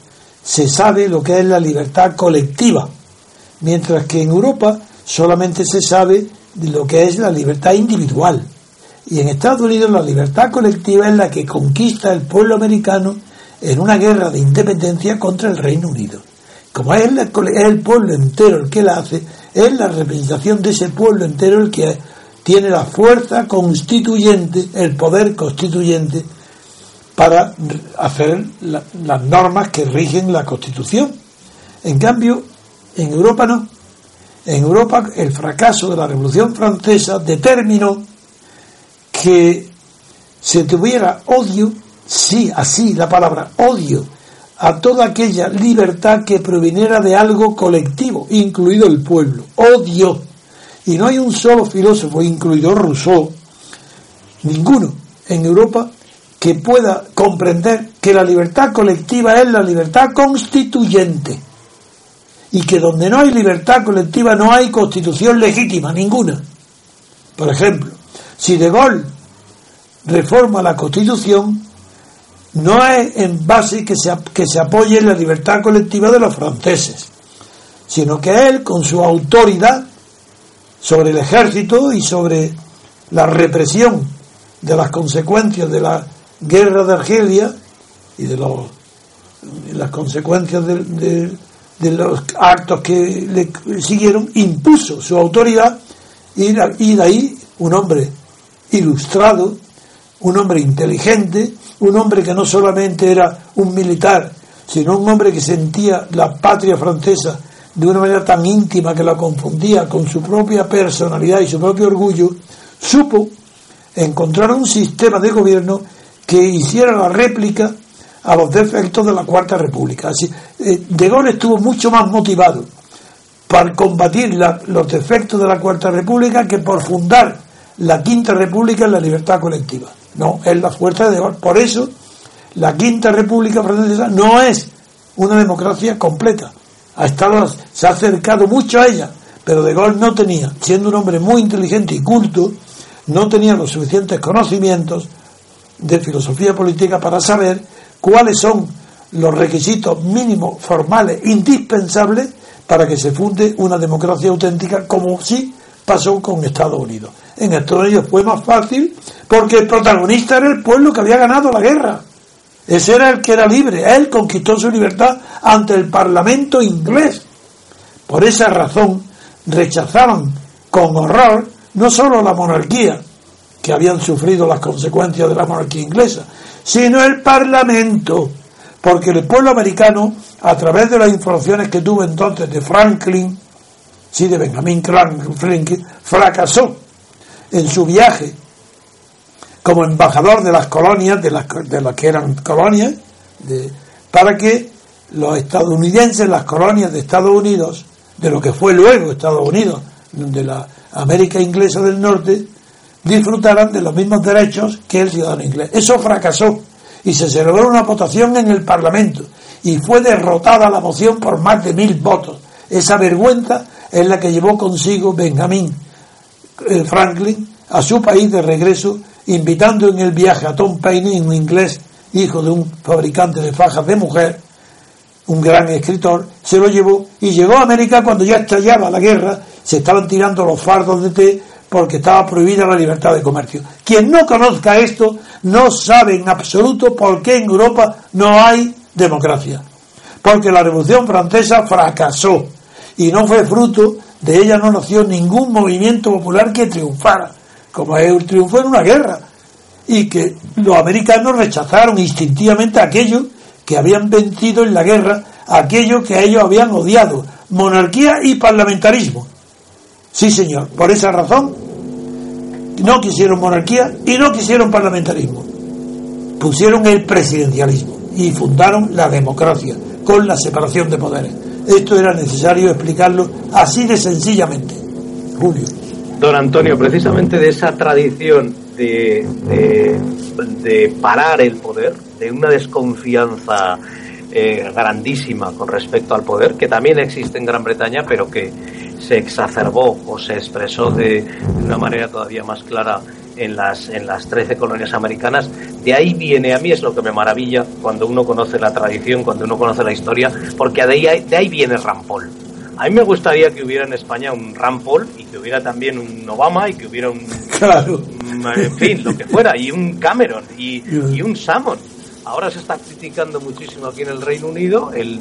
se sabe lo que es la libertad colectiva, mientras que en Europa solamente se sabe lo que es la libertad individual. Y en Estados Unidos la libertad colectiva es la que conquista el pueblo americano en una guerra de independencia contra el Reino Unido. Como es, el pueblo entero el que la hace, es la representación de ese pueblo entero el que tiene la fuerza constituyente, el poder constituyente, para hacer las normas que rigen la Constitución. En cambio, en Europa no. En Europa el fracaso de la Revolución Francesa determinó que se tuviera odio, sí, así la palabra odio, a toda aquella libertad que proviniera de algo colectivo, incluido el pueblo. Odio. Y no hay un solo filósofo, incluido Rousseau, ninguno en Europa, que pueda comprender que la libertad colectiva es la libertad constituyente y que donde no hay libertad colectiva no hay constitución legítima, ninguna. Por ejemplo, si De Gaulle reforma la constitución, no es en base que se, que se apoye la libertad colectiva de los franceses, sino que él, con su autoridad sobre el ejército y sobre la represión de las consecuencias de la guerra de Argelia y de, los, las consecuencias de de los actos que le siguieron, impuso su autoridad y de ahí un hombre ilustrado, un hombre inteligente, un hombre que no solamente era un militar, sino un hombre que sentía la patria francesa de una manera tan íntima que la confundía con su propia personalidad y su propio orgullo, supo encontrar un sistema de gobierno que hiciera la réplica a los defectos de la Cuarta República. Así, eh, de Gaulle estuvo mucho más motivado para combatir los defectos de la Cuarta República que por fundar la Quinta República en la libertad colectiva. No, es la fuerza de Gaulle. Por eso, la Quinta República Francesa no es una democracia completa. Ha estado, se ha acercado mucho a ella, pero De Gaulle no tenía, siendo un hombre muy inteligente y culto, no tenía los suficientes conocimientos de filosofía política para saber cuáles son los requisitos mínimos, formales, indispensables para que se funde una democracia auténtica como sí pasó con Estados Unidos. En Estados Unidos fue más fácil porque el protagonista era el pueblo que había ganado la guerra. Ese era el que era libre. Él conquistó su libertad ante el Parlamento inglés. Por esa razón rechazaron con horror no solo la monarquía, que habían sufrido las consecuencias de la monarquía inglesa, sino el Parlamento, porque el pueblo americano, a través de las informaciones que tuvo entonces de Franklin, sí, de Benjamin Franklin, fracasó en su viaje como embajador de las colonias, de las, de las que eran colonias, para que los estadounidenses, las colonias de Estados Unidos, de lo que fue luego Estados Unidos, de la América inglesa del norte, disfrutaran de los mismos derechos que el ciudadano inglés. Eso fracasó y se celebró una votación en el Parlamento y fue derrotada la moción por más de mil votos. Esa vergüenza es la que llevó consigo Benjamin eh, Franklin a su país de regreso, invitando en el viaje a Tom Paine, un inglés, hijo de un fabricante de fajas de mujer, un gran escritor, se lo llevó y llegó a América cuando ya estallaba la guerra, se estaban tirando los fardos de té porque estaba prohibida la libertad de comercio. Quien no conozca esto no sabe en absoluto por qué en Europa no hay democracia. Porque la Revolución Francesa fracasó y no fue fruto de ella, no nació ningún movimiento popular que triunfara, como el triunfo en una guerra. Y que los americanos rechazaron instintivamente aquello que habían vencido en la guerra, aquello que a ellos habían odiado, monarquía y parlamentarismo. Sí, señor, por esa razón no quisieron monarquía y no quisieron parlamentarismo. Pusieron el presidencialismo y fundaron la democracia con la separación de poderes. Esto era necesario explicarlo así de sencillamente. Julio. Don Antonio, precisamente de esa tradición de, de, parar el poder, de una desconfianza eh, grandísima con respecto al poder, que también existe en Gran Bretaña, pero que se exacerbó o se expresó de, una manera todavía más clara en las, en las 13 colonias americanas. De ahí viene, a mí es lo que me maravilla cuando uno conoce la tradición, cuando uno conoce la historia, porque de ahí, de ahí viene Rampol. A mí me gustaría que hubiera en España un Rampol y que hubiera también un Obama y que hubiera un, claro. en fin, lo que fuera, y un Cameron y, y un Salmon Ahora se está criticando muchísimo aquí en el Reino Unido, el,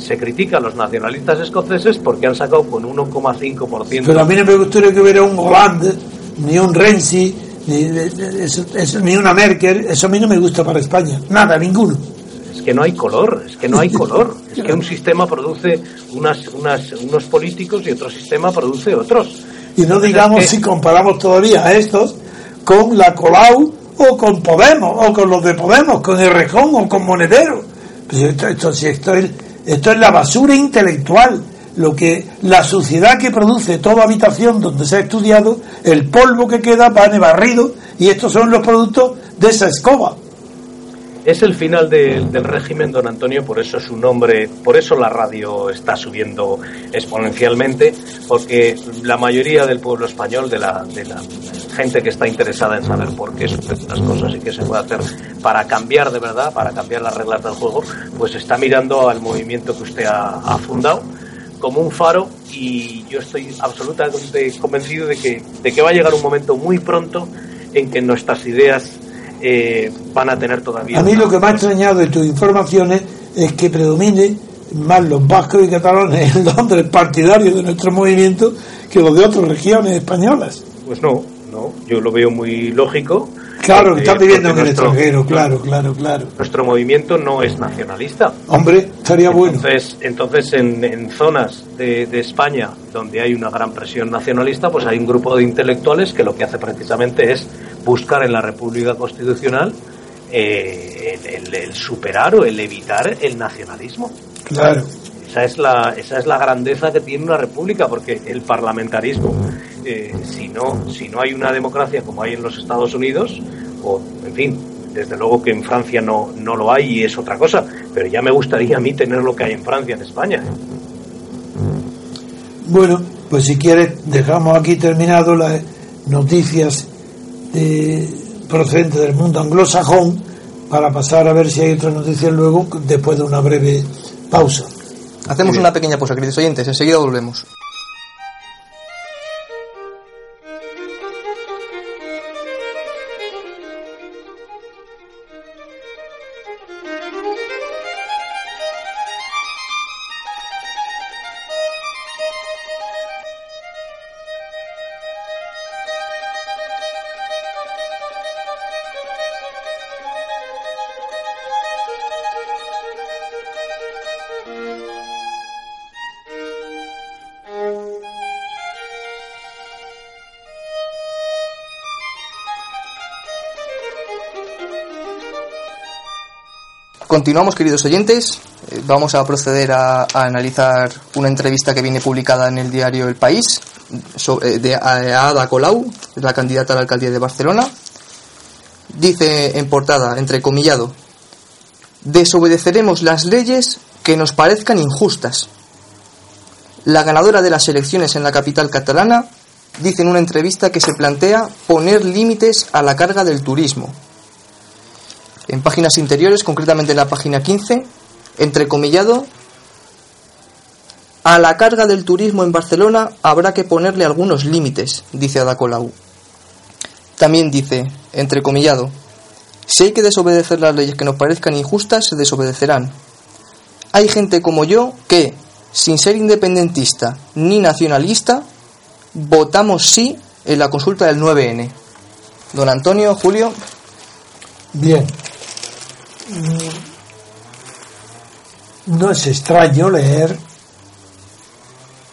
se critica a los nacionalistas escoceses porque han sacado con 1,5%. Pero a mí no me gustaría que hubiera un Hollande, ni un Renzi, ni, ni una Merkel, eso a mí no me gusta para España, nada, ninguno. Es que no hay color, es que no hay color, es que un sistema produce unas, unas, unos políticos y otro sistema produce otros. Y no digamos si comparamos todavía a estos con la Colau o con Podemos, o con los de Podemos, con el Rejón o con Monedero. Pues esto, esto, esto, es, esto es la basura intelectual, lo que la suciedad que produce toda habitación donde se ha estudiado, el polvo que queda de barrido y estos son los productos de esa escoba. Es el final del régimen, don Antonio, por eso su nombre, por eso la radio está subiendo exponencialmente, porque la mayoría del pueblo español, de la, de la gente que está interesada en saber por qué suceden las cosas y qué se puede hacer para cambiar de verdad, para cambiar las reglas del juego, pues está mirando al movimiento que usted ha, fundado como un faro y yo estoy absolutamente convencido de que, de que va a llegar un momento muy pronto en que nuestras ideas eh, van a tener todavía. A mí lo que me ha extrañado de tus informaciones es que predomine más los vascos y catalanes en Londres partidarios de nuestro movimiento que los de otras regiones españolas. Pues no, no, yo lo veo muy lógico. Claro, que están viviendo en el extranjero, claro, claro, claro. Nuestro movimiento no es nacionalista. Hombre, estaría bueno. Entonces, entonces en, en zonas de, de, España donde hay una gran presión nacionalista, pues hay un grupo de intelectuales que lo que hace precisamente es buscar en la República Constitucional eh, el, superar o el evitar el nacionalismo. Claro. Esa es, la, esa es la grandeza que tiene una república, porque el parlamentarismo, eh, si, no, si no hay una democracia como hay en los Estados Unidos, o en fin, desde luego que en Francia no, no lo hay y es otra cosa, pero ya me gustaría a mí tener lo que hay en Francia, en España. Bueno, pues si quieres dejamos aquí terminado las noticias de, procedentes del mundo anglosajón para pasar a ver si hay otras noticias luego después de una breve pausa. Hacemos una pequeña pausa, queridos oyentes, enseguida volvemos. Continuamos, queridos oyentes. vamos a proceder a, analizar una entrevista que viene publicada en el diario El País sobre, de Ada Colau, la candidata a la alcaldía de Barcelona. Dice en portada, entrecomillado, desobedeceremos las leyes que nos parezcan injustas. La ganadora de las elecciones en la capital catalana dice en una entrevista que se plantea poner límites a la carga del turismo. En páginas interiores, concretamente en la página 15, entrecomillado, a la carga del turismo en Barcelona habrá que ponerle algunos límites, dice Ada Colau. También dice, entrecomillado, si hay que desobedecer las leyes que nos parezcan injustas, se desobedecerán. Hay gente como yo que, sin ser independentista ni nacionalista, votamos sí en la consulta del 9N. Don Antonio, Julio. Bien. No es extraño leer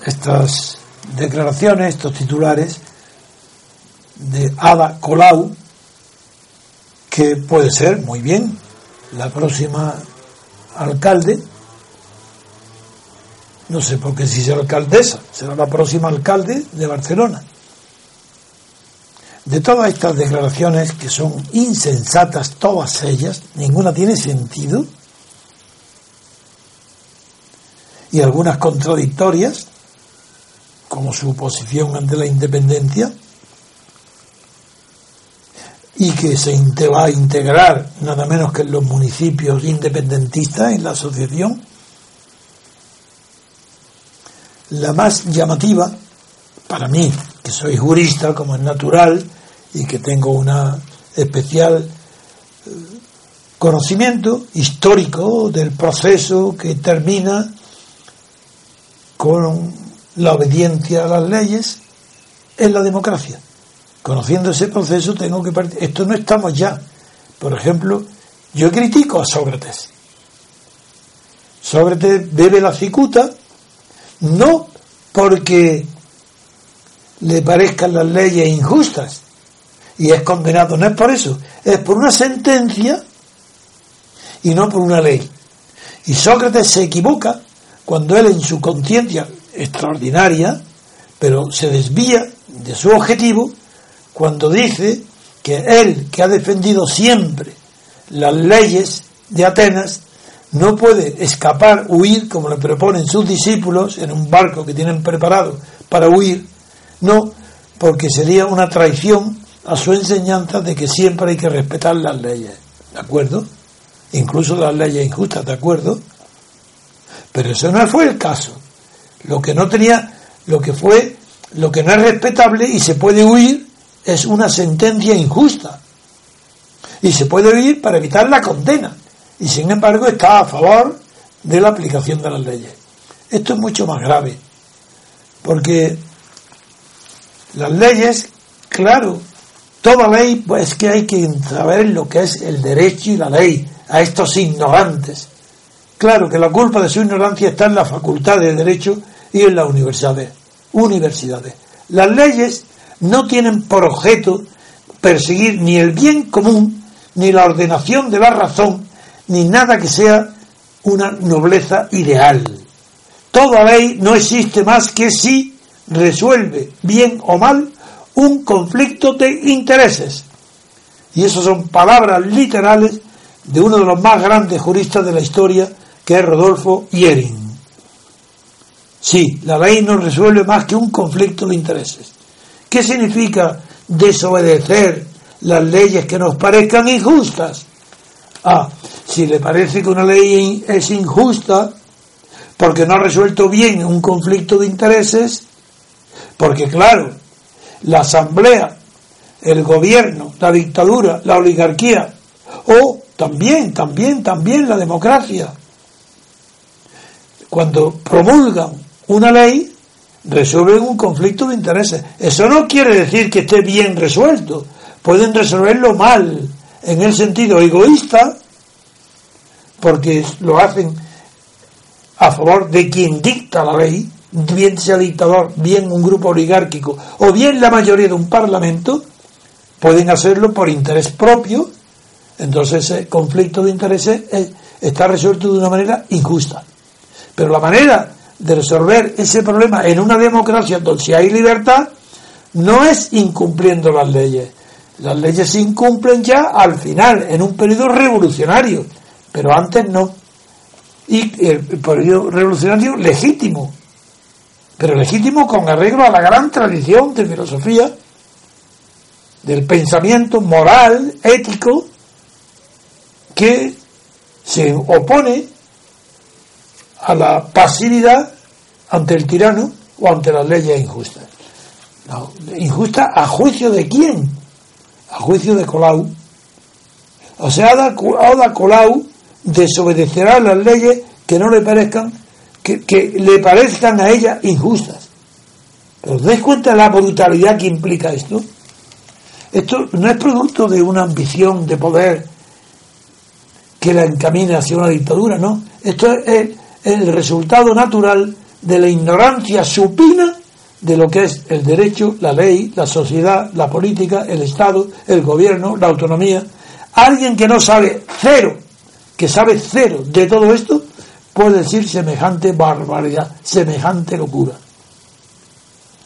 estas declaraciones, estos titulares de Ada Colau, que puede ser muy bien la próxima alcalde, no sé por qué si será alcaldesa, será la próxima alcalde de Barcelona. De todas estas declaraciones que son insensatas, todas ellas, ninguna tiene sentido, y algunas contradictorias, como su posición ante la independencia, y que se va a integrar nada menos que en los municipios independentistas en la asociación. La más llamativa, para mí, que soy jurista como es natural y que tengo una especial eh, conocimiento histórico del proceso que termina con la obediencia a las leyes, es la democracia. Conociendo ese proceso tengo que partir. Esto no estamos ya. Por ejemplo, yo critico a Sócrates. Sócrates bebe la cicuta no porque le parezcan las leyes injustas y es condenado, no es por eso, es por una sentencia y no por una ley. Y Sócrates se equivoca cuando él en su conciencia extraordinaria, pero se desvía de su objetivo, cuando dice que él, que ha defendido siempre las leyes de Atenas, no puede escapar, huir, como le proponen sus discípulos en un barco que tienen preparado para huir, no, porque sería una traición a su enseñanza de que siempre hay que respetar las leyes, ¿de acuerdo? Incluso las leyes injustas, ¿de acuerdo? Pero eso no fue el caso. Lo que no tenía, lo que fue, lo que no es respetable y se puede huir es una sentencia injusta. Y se puede huir para evitar la condena. Y sin embargo está a favor de la aplicación de las leyes. Esto es mucho más grave. Porque las leyes, claro, toda ley, pues que hay que saber lo que es el derecho y la ley a estos ignorantes. Claro que la culpa de su ignorancia está en la facultad de derecho y en las universidades. Universidades. Las leyes no tienen por objeto perseguir ni el bien común, ni la ordenación de la razón, ni nada que sea una nobleza ideal. Toda ley no existe más que si resuelve bien o mal un conflicto de intereses. Y esas son palabras literales de uno de los más grandes juristas de la historia, que es Rodolfo Yering. Sí, la ley no resuelve más que un conflicto de intereses. ¿Qué significa desobedecer las leyes que nos parezcan injustas? Ah, si le parece que una ley es injusta porque no ha resuelto bien un conflicto de intereses, porque claro, la asamblea, el gobierno, la dictadura, la oligarquía, o también, también, también la democracia, cuando promulgan una ley, resuelven un conflicto de intereses. Eso no quiere decir que esté bien resuelto. Pueden resolverlo mal, en el sentido egoísta, porque lo hacen a favor de quien dicta la ley, bien sea dictador, bien un grupo oligárquico, o bien la mayoría de un parlamento, pueden hacerlo por interés propio. Entonces ese conflicto de intereses está resuelto de una manera injusta. Pero la manera de resolver ese problema en una democracia donde si hay libertad no es incumpliendo las leyes. Las leyes se incumplen ya al final, en un periodo revolucionario, pero antes no. Y el periodo revolucionario legítimo, pero legítimo con arreglo a la gran tradición de filosofía, del pensamiento moral, ético, que se opone a la pasividad ante el tirano o ante las leyes injustas. injusta a juicio de quién? A juicio de Colau. O sea, Ada, Colau desobedecerá las leyes que no le parezcan, que, le parezcan a ella injustas. ¿Pero os dais cuenta de la brutalidad que implica esto? Esto no es producto de una ambición de poder que la encamina hacia una dictadura, no. Esto es el, resultado natural de la ignorancia supina de lo que es el derecho, la ley, la sociedad, la política, el Estado, el gobierno, la autonomía. Alguien que no sabe cero, que sabe cero de todo esto, puede decir semejante barbaridad, semejante locura.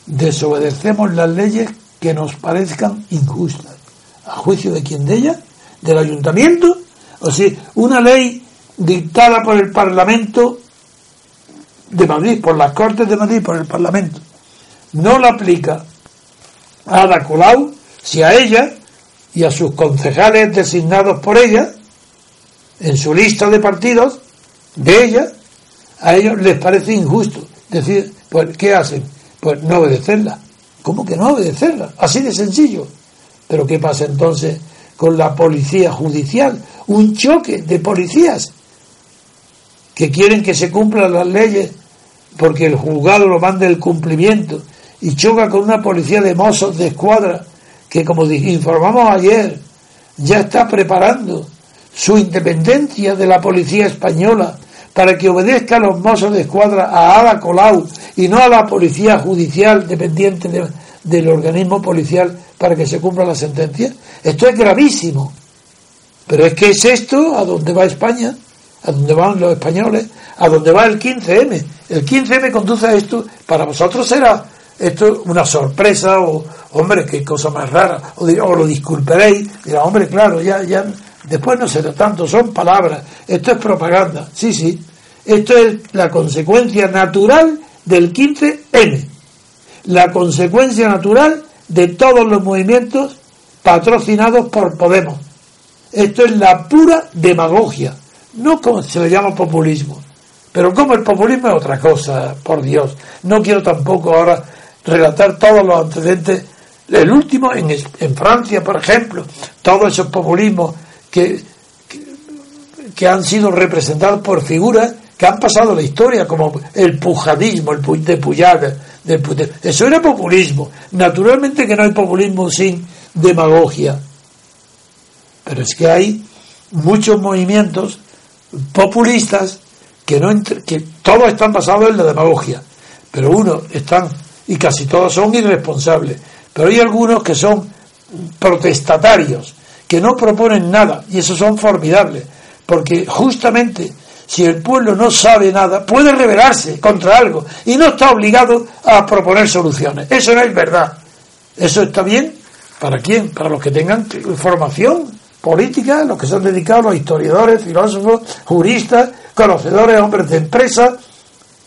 Desobedecemos las leyes que nos parezcan injustas. ¿A juicio de quién? ¿De ella? ¿Del ayuntamiento? O sea, una ley dictada por el Parlamento de Madrid, por las Cortes de Madrid, por el Parlamento, no la aplica a Ada Colau si a ella y a sus concejales designados por ella, en su lista de partidos, de ella, a ellos les parece injusto. Decir, pues, ¿qué hacen? Pues no obedecerla. ¿Cómo que no obedecerla? Así de sencillo. Pero ¿qué pasa entonces con la policía judicial? Un choque de policías que quieren que se cumplan las leyes porque el juzgado lo manda el cumplimiento y choca con una policía de mozos de escuadra que, como informamos ayer, ya está preparando su independencia de la policía española para que obedezca a los mozos de escuadra a Ada Colau y no a la policía judicial dependiente del organismo policial para que se cumpla la sentencia. Esto es gravísimo. Pero es que es esto a donde va España a donde van los españoles, a donde va el 15M. El 15M conduce a esto, para vosotros será esto una sorpresa o, hombre, qué cosa más rara, o, lo disculparéis, dirá, hombre, claro, ya, ya, después no será tanto, son palabras, esto es propaganda, sí, sí, esto es la consecuencia natural del 15M, la consecuencia natural de todos los movimientos patrocinados por Podemos. Esto es la pura demagogia no como se le llama populismo, pero como el populismo es otra cosa, por Dios. No quiero tampoco ahora relatar todos los antecedentes. El último, en, en Francia, por ejemplo, todos esos populismos que, que, han sido representados por figuras que han pasado la historia, como el pujadismo, el de Puyada, eso era populismo. Naturalmente que no hay populismo sin demagogia. Pero es que hay muchos movimientos populistas que no que todos están basados en la demagogia, pero unos están y casi todos son irresponsables, pero hay algunos que son protestatarios, que no proponen nada y esos son formidables, porque justamente si el pueblo no sabe nada, puede rebelarse contra algo y no está obligado a proponer soluciones. Eso no es verdad. Eso está bien para quién? Para los que tengan formación política, los que se han dedicado, los historiadores, filósofos, juristas, conocedores, hombres de empresa,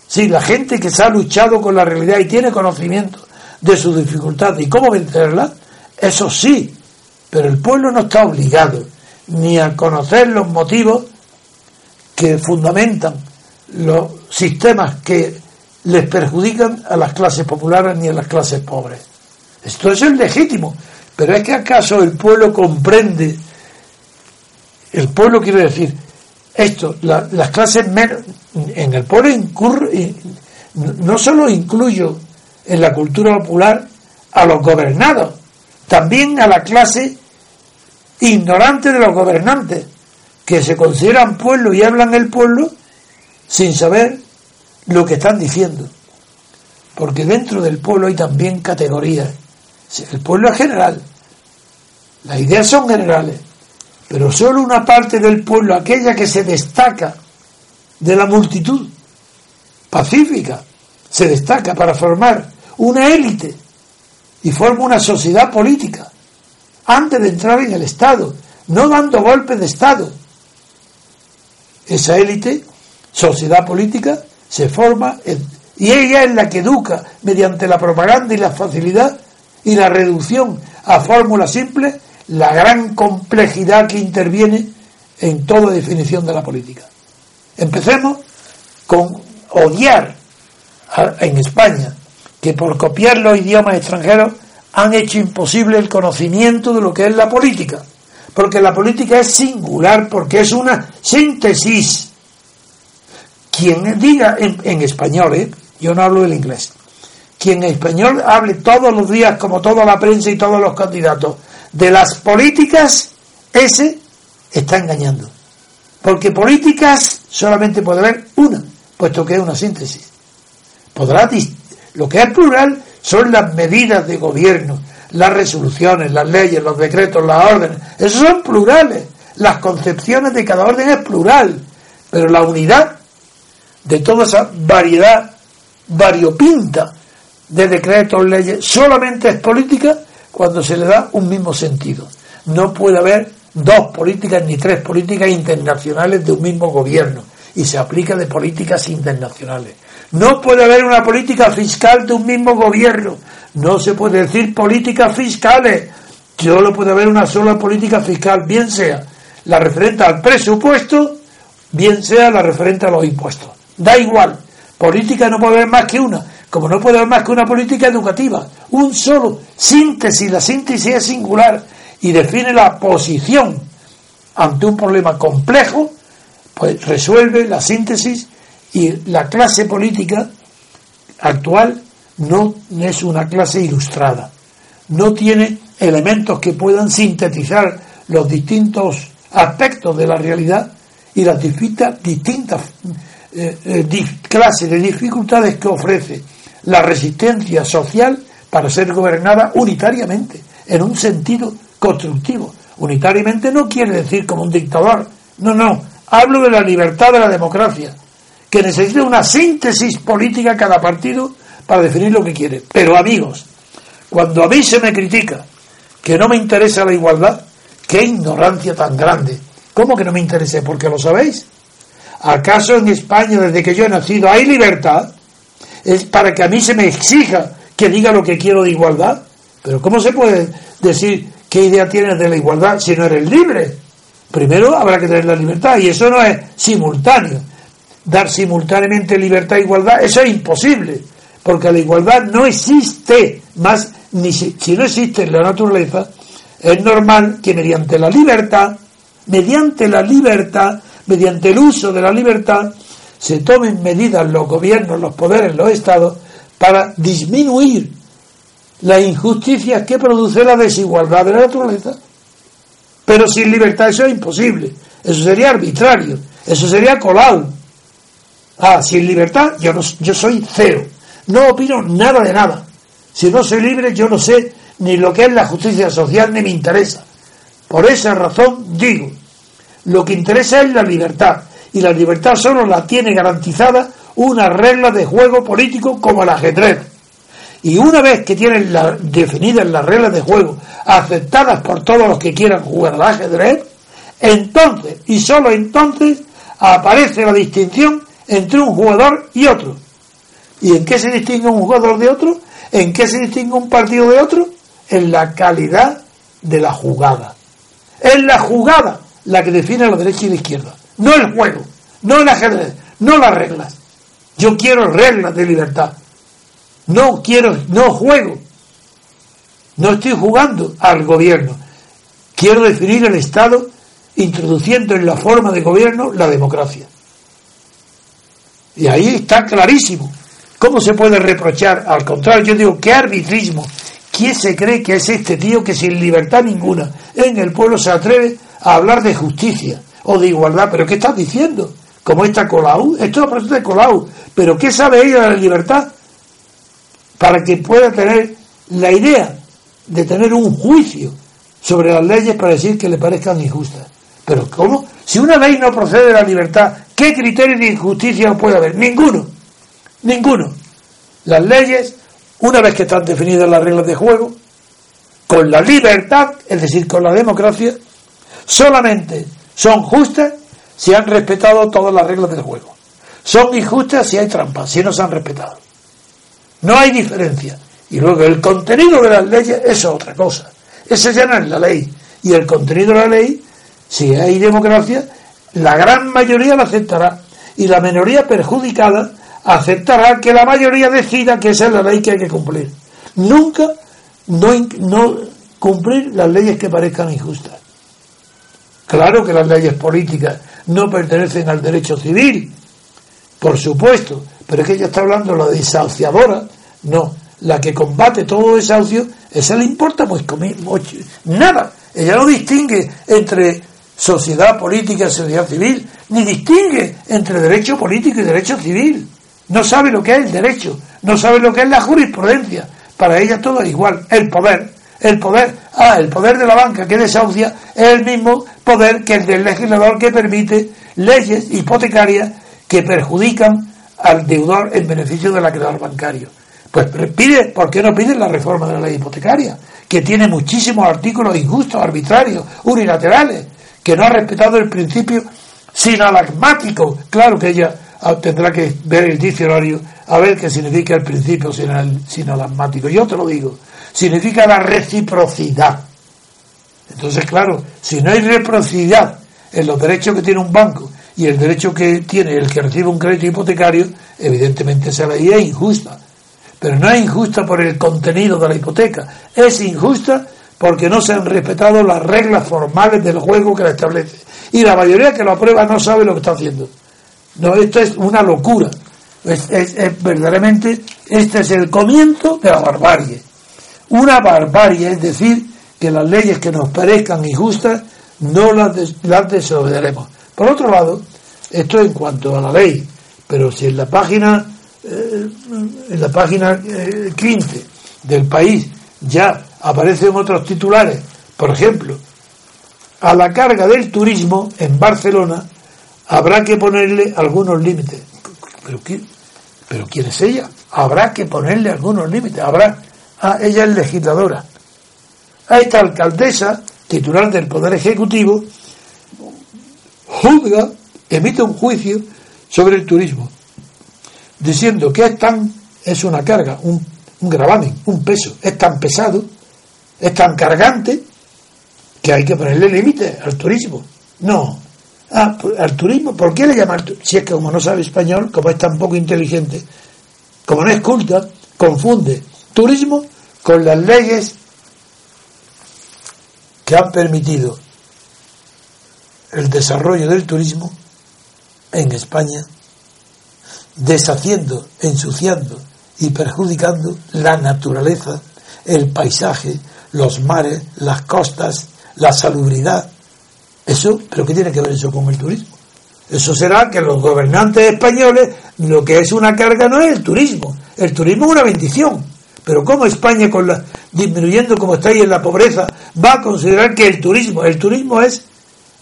sí, la gente que se ha luchado con la realidad y tiene conocimiento de sus dificultades y cómo vencerlas, eso sí, pero el pueblo no está obligado ni a conocer los motivos que fundamentan los sistemas que les perjudican a las clases populares ni a las clases pobres. Esto es legítimo, pero es que acaso el pueblo comprende el pueblo quiere decir esto, las clases menos, en el pueblo incurre, no solo incluyo en la cultura popular a los gobernados, también a la clase ignorante de los gobernantes, que se consideran pueblo y hablan el pueblo sin saber lo que están diciendo. Porque dentro del pueblo hay también categorías. El pueblo es general, las ideas son generales, Pero solo una parte del pueblo, aquella que se destaca de la multitud pacífica, se destaca para formar una élite y forma una sociedad política antes de entrar en el Estado, no dando golpes de Estado. Esa élite, sociedad política, se forma y ella es la que educa mediante la propaganda y la facilidad y la reducción a fórmulas simples la gran complejidad que interviene en toda definición de la política. Empecemos con odiar en España que por copiar los idiomas extranjeros han hecho imposible el conocimiento de lo que es la política. Porque la política es singular, porque es una síntesis. Quien diga en, español, ¿eh? yo no hablo del inglés, quien en español hable todos los días, como toda la prensa y todos los candidatos, de las políticas, ese está engañando. Porque políticas solamente puede haber una, puesto que es una síntesis. Podrá lo que es plural son las medidas de gobierno, las resoluciones, las leyes, los decretos, las órdenes. Esos son plurales. Las concepciones de cada orden es plural. Pero la unidad de toda esa variedad variopinta de decretos, leyes, solamente es política cuando se le da un mismo sentido. No puede haber dos políticas ni tres políticas internacionales de un mismo gobierno y se aplica de políticas internacionales. No puede haber una política fiscal de un mismo gobierno. No se puede decir políticas fiscales. Solo puede haber una sola política fiscal, bien sea la referente al presupuesto, bien sea la referente a los impuestos. Da igual. Política no puede haber más que una como no puede haber más que una política educativa, un solo síntesis, la síntesis es singular y define la posición ante un problema complejo, pues resuelve la síntesis y la clase política actual no es una clase ilustrada, no tiene elementos que puedan sintetizar los distintos aspectos de la realidad y las distintas, distintas eh, eh, clases de dificultades que ofrece la resistencia social para ser gobernada unitariamente, en un sentido constructivo. Unitariamente no quiere decir como un dictador, no, no, hablo de la libertad de la democracia, que necesita una síntesis política cada partido para definir lo que quiere. Pero amigos, cuando a mí se me critica que no me interesa la igualdad, qué ignorancia tan grande. ¿Cómo que no me interesa? Porque lo sabéis. ¿Acaso en España, desde que yo he nacido, hay libertad? es para que a mí se me exija que diga lo que quiero de igualdad. Pero ¿cómo se puede decir qué idea tienes de la igualdad si no eres libre? Primero habrá que tener la libertad y eso no es simultáneo. Dar simultáneamente libertad e igualdad, eso es imposible, porque la igualdad no existe más, ni si, si no existe en la naturaleza, es normal que mediante la libertad, mediante la libertad, mediante el uso de la libertad, se tomen medidas los gobiernos, los poderes, los estados, para disminuir las injusticias que produce la desigualdad de la naturaleza. Pero sin libertad eso es imposible. Eso sería arbitrario. Eso sería colado. Ah, sin libertad yo, no, yo soy cero. No opino nada de nada. Si no soy libre yo no sé ni lo que es la justicia social ni me interesa. Por esa razón digo, lo que interesa es la libertad y la libertad solo la tiene garantizada una regla de juego político como el ajedrez. Y una vez que tienen la, definidas las reglas de juego aceptadas por todos los que quieran jugar al ajedrez, entonces y solo entonces aparece la distinción entre un jugador y otro. ¿Y en qué se distingue un jugador de otro? ¿En qué se distingue un partido de otro? En la calidad de la jugada. Es la jugada la que define la derecha y la izquierda no el juego, no el ajedrez, no las reglas. Yo quiero reglas de libertad. No quiero, no juego. No estoy jugando al gobierno. Quiero definir el Estado introduciendo en la forma de gobierno la democracia. Y ahí está clarísimo. ¿Cómo se puede reprochar? Al contrario, yo digo, ¿qué arbitrismo? ¿Quién se cree que es este tío que sin libertad ninguna en el pueblo se atreve a hablar de justicia? o de igualdad. ¿Pero qué estás diciendo? ¿Cómo está Colau? Esto es una persona de Colau. ¿Pero qué sabe ella de la libertad? Para que pueda tener la idea de tener un juicio sobre las leyes para decir que le parezcan injustas. Pero ¿cómo? Si una ley no procede de la libertad, ¿qué criterio de injusticia puede haber? Ninguno. Ninguno. Las leyes, una vez que están definidas las reglas de juego, con la libertad, es decir, con la democracia, solamente son justas si han respetado todas las reglas del juego. Son injustas si hay trampas, si no se han respetado. No hay diferencia. Y luego el contenido de las leyes es otra cosa. Ese ya no es la ley. Y el contenido de la ley, si hay democracia, la gran mayoría la aceptará. Y la minoría perjudicada aceptará que la mayoría decida que esa es la ley que hay que cumplir. Nunca no, no cumplir las leyes que parezcan injustas. Claro que las leyes políticas no pertenecen al derecho civil, por supuesto, pero es que ella está hablando la desahuciadora, no, la que combate todo desahucio, esa le importa pues nada. Ella no distingue entre sociedad política sociedad civil, ni distingue entre derecho político y derecho civil. No sabe lo que es el derecho, no sabe lo que es la jurisprudencia. Para ella todo es igual. El poder, el poder, ah, el poder de la banca que desahucia es el mismo poder que el del legislador que permite leyes hipotecarias que perjudican al deudor en beneficio del acreedor bancario. Pues pide, ¿por qué no pide la reforma de la ley hipotecaria? Que tiene muchísimos artículos injustos, arbitrarios, unilaterales, que no ha respetado el principio sinalagmático. Claro que ella ah, tendrá que ver el diccionario a ver qué significa el principio sinalagmático. Yo te lo digo, significa la reciprocidad. Entonces, claro, si no hay reciprocidad en los derechos que tiene un banco y el derecho que tiene el que recibe un crédito hipotecario, evidentemente esa ley es injusta. Pero no es injusta por el contenido de la hipoteca, es injusta porque no se han respetado las reglas formales del juego que la establece. Y la mayoría que lo aprueba no sabe lo que está haciendo. No, esto es una locura. Es, verdaderamente, este es el comienzo de la barbarie. Una barbarie, es decir, que las leyes que nos parezcan injustas no las, las desobedeceremos. Por otro lado, esto en cuanto a la ley, pero si en la página eh, en la página 15 eh, del país ya aparecen otros titulares, por ejemplo, a la carga del turismo en Barcelona habrá que ponerle algunos límites. ¿Pero, ¿Pero quién es ella? Habrá que ponerle algunos límites. Habrá. Ah, ella es legisladora. A esta alcaldesa, titular del Poder Ejecutivo, juzga, emite un juicio sobre el turismo diciendo que es tan, es una carga, un, un gravamen, un peso, es tan pesado, es tan cargante, que hay que ponerle límite al turismo. No. Ah, pues, al turismo, ¿por qué le llaman? Si es que como no sabe español, como es tan poco inteligente, como no es culta, confunde turismo con las leyes que han permitido el desarrollo del turismo en España deshaciendo, ensuciando y perjudicando la naturaleza, el paisaje, los mares, las costas, la salubridad. Eso, pero ¿qué tiene que ver eso con el turismo? Eso será que los gobernantes españoles lo que es una carga no es el turismo, el turismo es una bendición. Pero ¿cómo España, con la, disminuyendo como está ahí en la pobreza, va a considerar que el turismo, el turismo es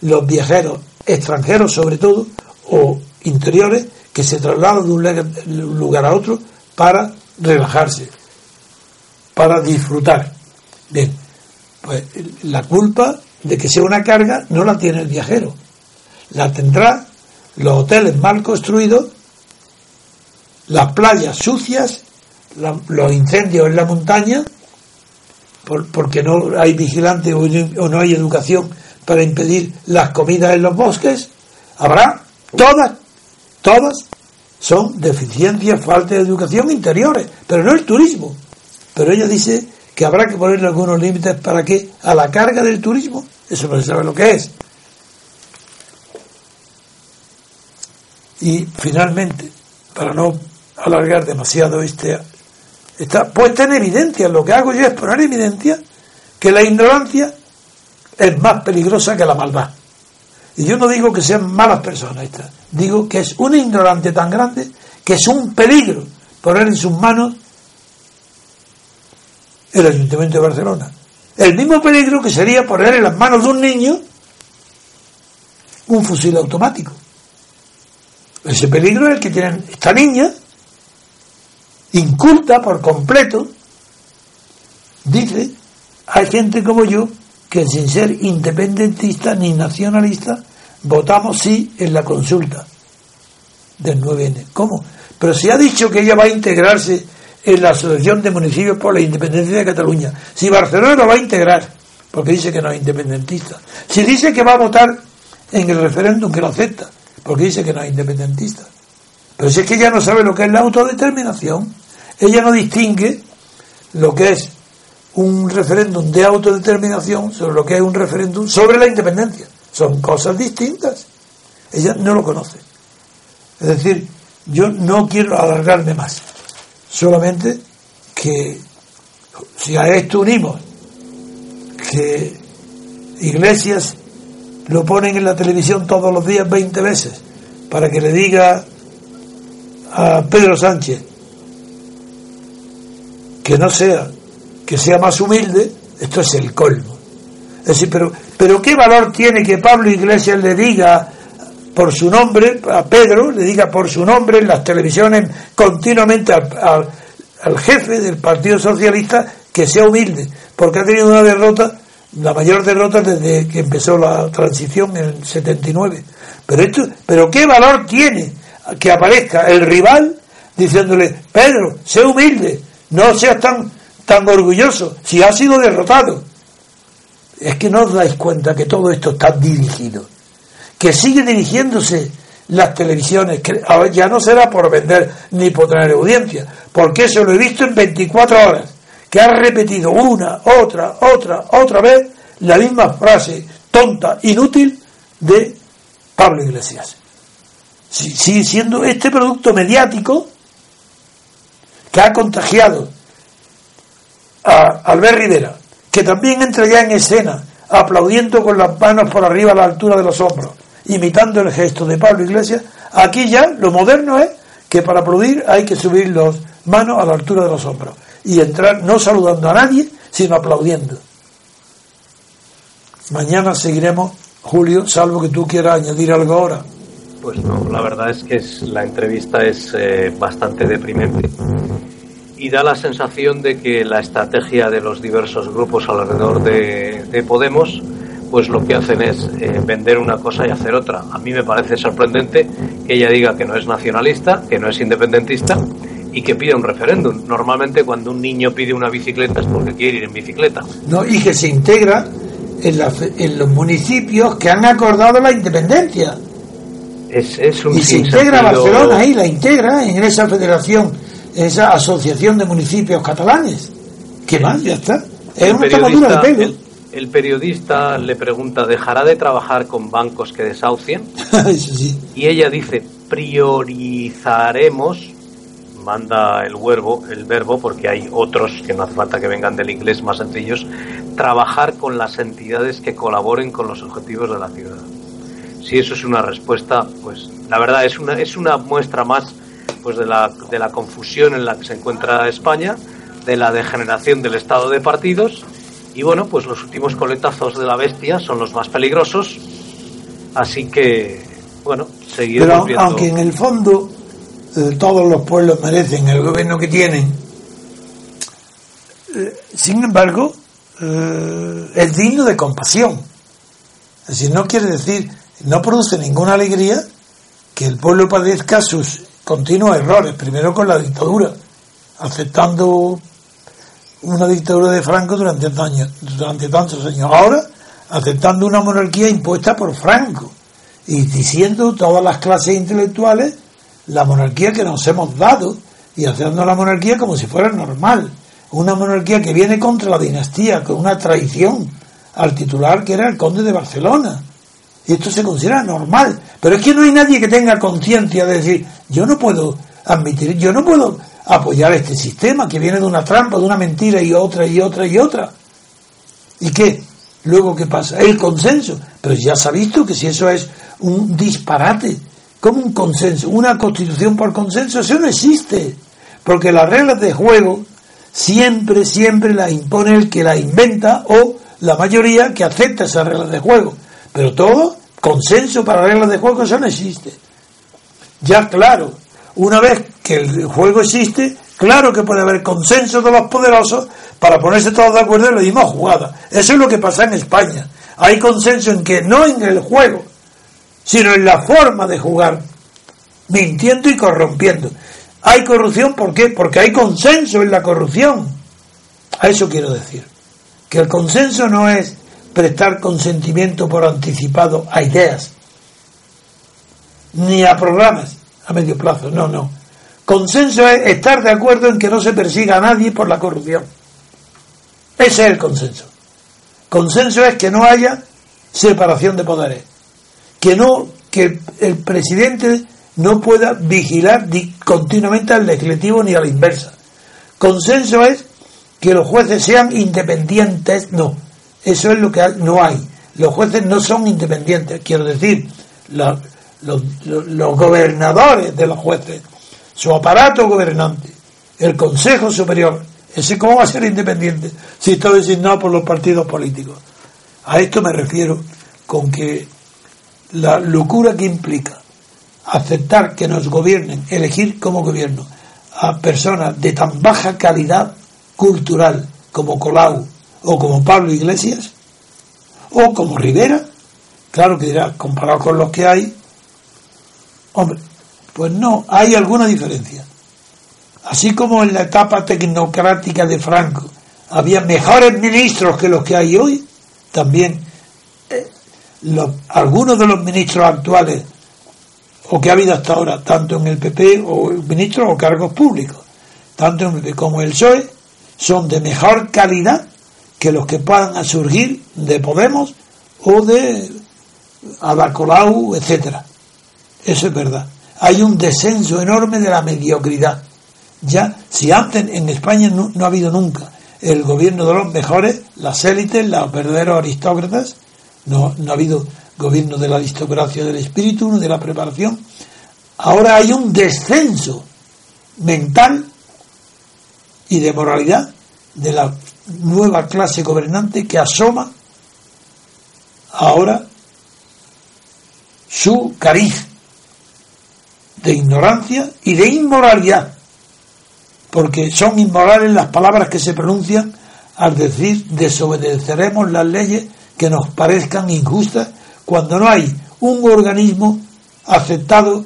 los viajeros extranjeros sobre todo, o interiores, que se traslada de un lugar a otro para relajarse, para disfrutar. Bien, pues la culpa de que sea una carga no la tiene el viajero, la tendrá los hoteles mal construidos, las playas sucias, los incendios en la montaña, porque no hay vigilante o no hay educación para impedir las comidas en los bosques, habrá todas Todas son deficiencias, falta de educación interiores, pero no el turismo. Pero ella dice que habrá que ponerle algunos límites para que a la carga del turismo, eso no se sabe lo que es. Y finalmente, para no alargar demasiado este, está puesta en evidencia, lo que hago yo es poner en evidencia que la ignorancia es más peligrosa que la maldad. Y yo no digo que sean malas personas, digo que es un ignorante tan grande que es un peligro poner en sus manos el Ayuntamiento de Barcelona. El mismo peligro que sería poner en las manos de un niño un fusil automático. Ese peligro es el que tiene esta niña, inculta por completo, dice, hay gente como yo que sin ser independentista ni nacionalista, votamos sí en la consulta del 9N. ¿Cómo? Pero si ha dicho que ella va a integrarse en la Asociación de Municipios por la Independencia de Cataluña. Si Barcelona lo va a integrar, porque dice que no es independentista. Si dice que va a votar en el referéndum que lo acepta, porque dice que no es independentista. Pero si es que ella no sabe lo que es la autodeterminación, ella no distingue lo que es un referéndum de autodeterminación sobre lo que es un referéndum sobre la independencia. Son cosas distintas. Ella no lo conoce. Es decir, yo no quiero alargarme más. Solamente que si a esto unimos que iglesias lo ponen en la televisión todos los días 20 veces para que le diga a Pedro Sánchez que no sea, que sea más humilde, esto es el colmo. Es decir, pero, pero ¿qué valor tiene que Pablo Iglesias le diga por su nombre, a Pedro, le diga por su nombre en las televisiones continuamente al, jefe del Partido Socialista que sea humilde, porque ha tenido una derrota, la mayor derrota desde que empezó la transición en el 79. Pero esto, pero qué valor tiene que aparezca el rival diciéndole, Pedro, sé humilde, no seas tan, tan orgulloso, si ha sido derrotado. Es que no os dais cuenta que todo esto está dirigido que sigue dirigiéndose las televisiones, que ya no será por vender ni por tener audiencia, porque eso lo he visto en 24 horas, que ha repetido una, otra, otra, otra vez la misma frase tonta, inútil de Pablo Iglesias. Sigue siendo este producto mediático que ha contagiado a Albert Rivera, que también entra ya en escena, aplaudiendo con las manos por arriba a la altura de los hombros, imitando el gesto de Pablo Iglesias, aquí ya lo moderno es que para aplaudir hay que subir las manos a la altura de los hombros y entrar no saludando a nadie, sino aplaudiendo. Mañana seguiremos, Julio, salvo que tú quieras añadir algo ahora. Pues no, la verdad es que la entrevista es eh, bastante deprimente y da la sensación de que la estrategia de los diversos grupos alrededor de, de Podemos pues lo que hacen es eh, vender una cosa y hacer otra. A mí me parece sorprendente que ella diga que no es nacionalista, que no es independentista y que pida un referéndum. Normalmente cuando un niño pide una bicicleta es porque quiere ir en bicicleta. No, y que se integra en, en los municipios que han acordado la independencia. Es, es un y se integra Barcelona ahí, la integra en esa federación, en esa asociación de municipios catalanes. ¿Qué más? Ya está. Es una tomadura de pelo el periodista le pregunta, ¿dejará de trabajar con bancos que desahucien? Y ella dice, priorizaremos, manda el verbo, el verbo, porque hay otros que no hace falta que vengan del inglés más sencillos, trabajar con las entidades que colaboren con los objetivos de la ciudad. Si eso es una respuesta, pues la verdad es una, es una muestra más pues de la, de la confusión en la que se encuentra España, de la degeneración del estado de partidos y bueno, pues los últimos coletazos de la bestia son los más peligrosos. Así que, bueno, seguiremos Pero aunque en el fondo eh, todos los pueblos merecen el gobierno que tienen, eh, sin embargo, eh, es digno de compasión. Es decir, no quiere decir, no produce ninguna alegría que el pueblo padezca sus continuos errores, primero con la dictadura, aceptando una dictadura de Franco durante, años, durante tantos años. Ahora, aceptando una monarquía impuesta por Franco y diciendo todas las clases intelectuales la monarquía que nos hemos dado y haciendo la monarquía como si fuera normal. Una monarquía que viene contra la dinastía, con una traición al titular que era el conde de Barcelona. Y esto se considera normal. Pero es que no hay nadie que tenga conciencia de decir, yo no puedo admitir, yo no puedo apoyar este sistema que viene de una trampa, de una mentira y otra y otra y otra. ¿Y qué? Luego, ¿qué pasa? El consenso. Pero ya se ha visto que si eso es un disparate, como un consenso, una constitución por consenso, eso no existe. Porque las reglas de juego siempre, siempre las impone el que la inventa o la mayoría que acepta esas reglas de juego. Pero todo consenso para reglas de juego, eso no existe. Ya claro, una vez que el juego existe, claro que puede haber consenso de los poderosos para ponerse todos de acuerdo en la misma jugada. Eso es lo que pasa en España. Hay consenso en que no en el juego, sino en la forma de jugar, mintiendo y corrompiendo. Hay corrupción, ¿por qué? Porque hay consenso en la corrupción. A eso quiero decir. Que el consenso no es prestar consentimiento por anticipado a ideas, ni a programas a medio plazo, no, no. Consenso es estar de acuerdo en que no se persiga a nadie por la corrupción. Ese es el consenso. Consenso es que no haya separación de poderes, que no que el presidente no pueda vigilar continuamente al legislativo ni a la inversa. Consenso es que los jueces sean independientes, no. Eso es lo que no hay. Los jueces no son independientes, quiero decir, los, gobernadores de los jueces, su aparato gobernante, el Consejo Superior, ese cómo va a ser independiente si está designado por los partidos políticos. A esto me refiero con que la locura que implica aceptar que nos gobiernen, elegir como gobierno a personas de tan baja calidad cultural como Colau o como Pablo Iglesias o como Rivera, claro que dirá, comparado con los que hay, hombre, pues no, hay alguna diferencia. Así como en la etapa tecnocrática de Franco había mejores ministros que los que hay hoy, también eh, algunos de los ministros actuales o que ha habido hasta ahora, tanto en el PP o ministros o cargos públicos, tanto en el PP como el PSOE, son de mejor calidad que los que puedan surgir de Podemos o de Adacolau, etcétera. Eso es verdad. Hay un descenso enorme de la mediocridad. Ya, si antes en España no, ha habido nunca el gobierno de los mejores, las élites, los verdaderos aristócratas, no ha habido gobierno de la aristocracia del espíritu, de la preparación. Ahora hay un descenso mental y de moralidad de la nueva clase gobernante que asoma ahora su cariz de ignorancia y de inmoralidad, porque son inmorales las palabras que se pronuncian al decir desobedeceremos las leyes que nos parezcan injustas cuando no hay un organismo aceptado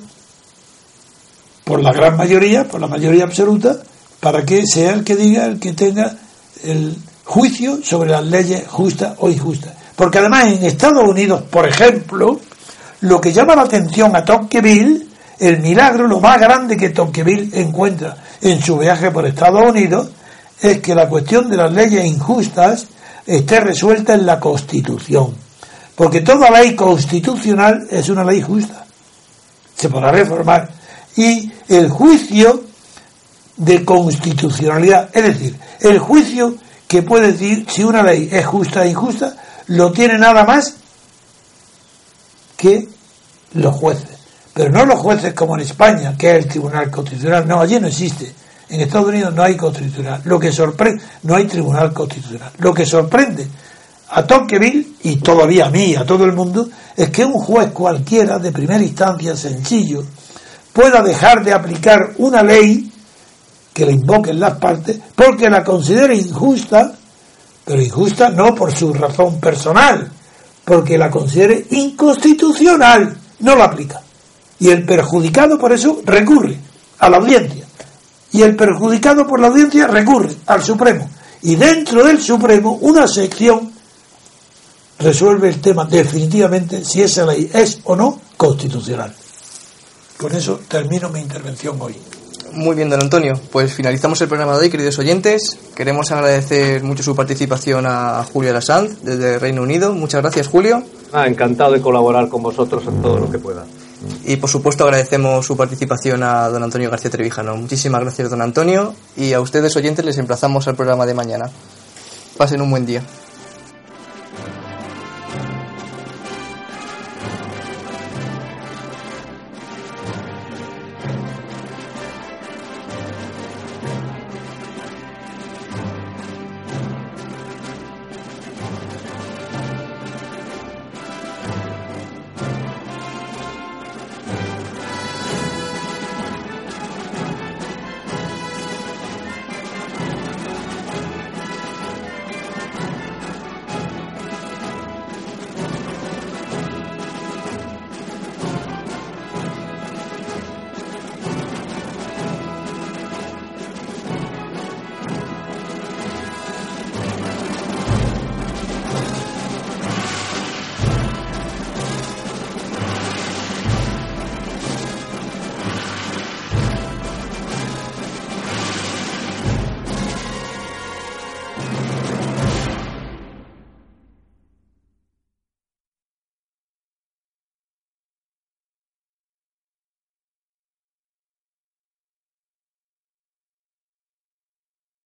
por la gran mayoría, por la mayoría absoluta, para que sea el que diga, el que tenga el juicio sobre las leyes justas o injustas. Porque además en Estados Unidos, por ejemplo, lo que llama la atención a Tocqueville, el milagro, lo más grande que Tocqueville encuentra en su viaje por Estados Unidos, es que la cuestión de las leyes injustas esté resuelta en la Constitución. Porque toda ley constitucional es una ley justa. Se podrá reformar. Y el juicio de constitucionalidad, es decir, el juicio que puede decir si una ley es justa o injusta, lo tiene nada más que los jueces. Pero no los jueces como en España, que es el Tribunal Constitucional. No, allí no existe. En Estados Unidos no hay constitucional. Lo que sorprende, no hay Tribunal Constitucional. Lo que sorprende a Tocqueville y todavía a mí, a todo el mundo, es que un juez cualquiera de primera instancia sencillo pueda dejar de aplicar una ley que le invoquen las partes porque la considere injusta, pero injusta no por su razón personal, porque la considere inconstitucional, no la aplica. Y el perjudicado por eso recurre a la audiencia. Y el perjudicado por la audiencia recurre al Supremo. Y dentro del Supremo, una sección resuelve el tema definitivamente si esa ley es o no constitucional. Con eso termino mi intervención hoy. Muy bien, don Antonio. Pues finalizamos el programa de hoy, queridos oyentes. Queremos agradecer mucho su participación a Julio Alasanz desde Reino Unido. Muchas gracias, Julio. Ah, encantado de colaborar con vosotros en todo lo que pueda. Y por supuesto agradecemos su participación a don Antonio García Trevijano. Muchísimas gracias, don Antonio. Y a ustedes, oyentes, les emplazamos al programa de mañana. Pasen un buen día.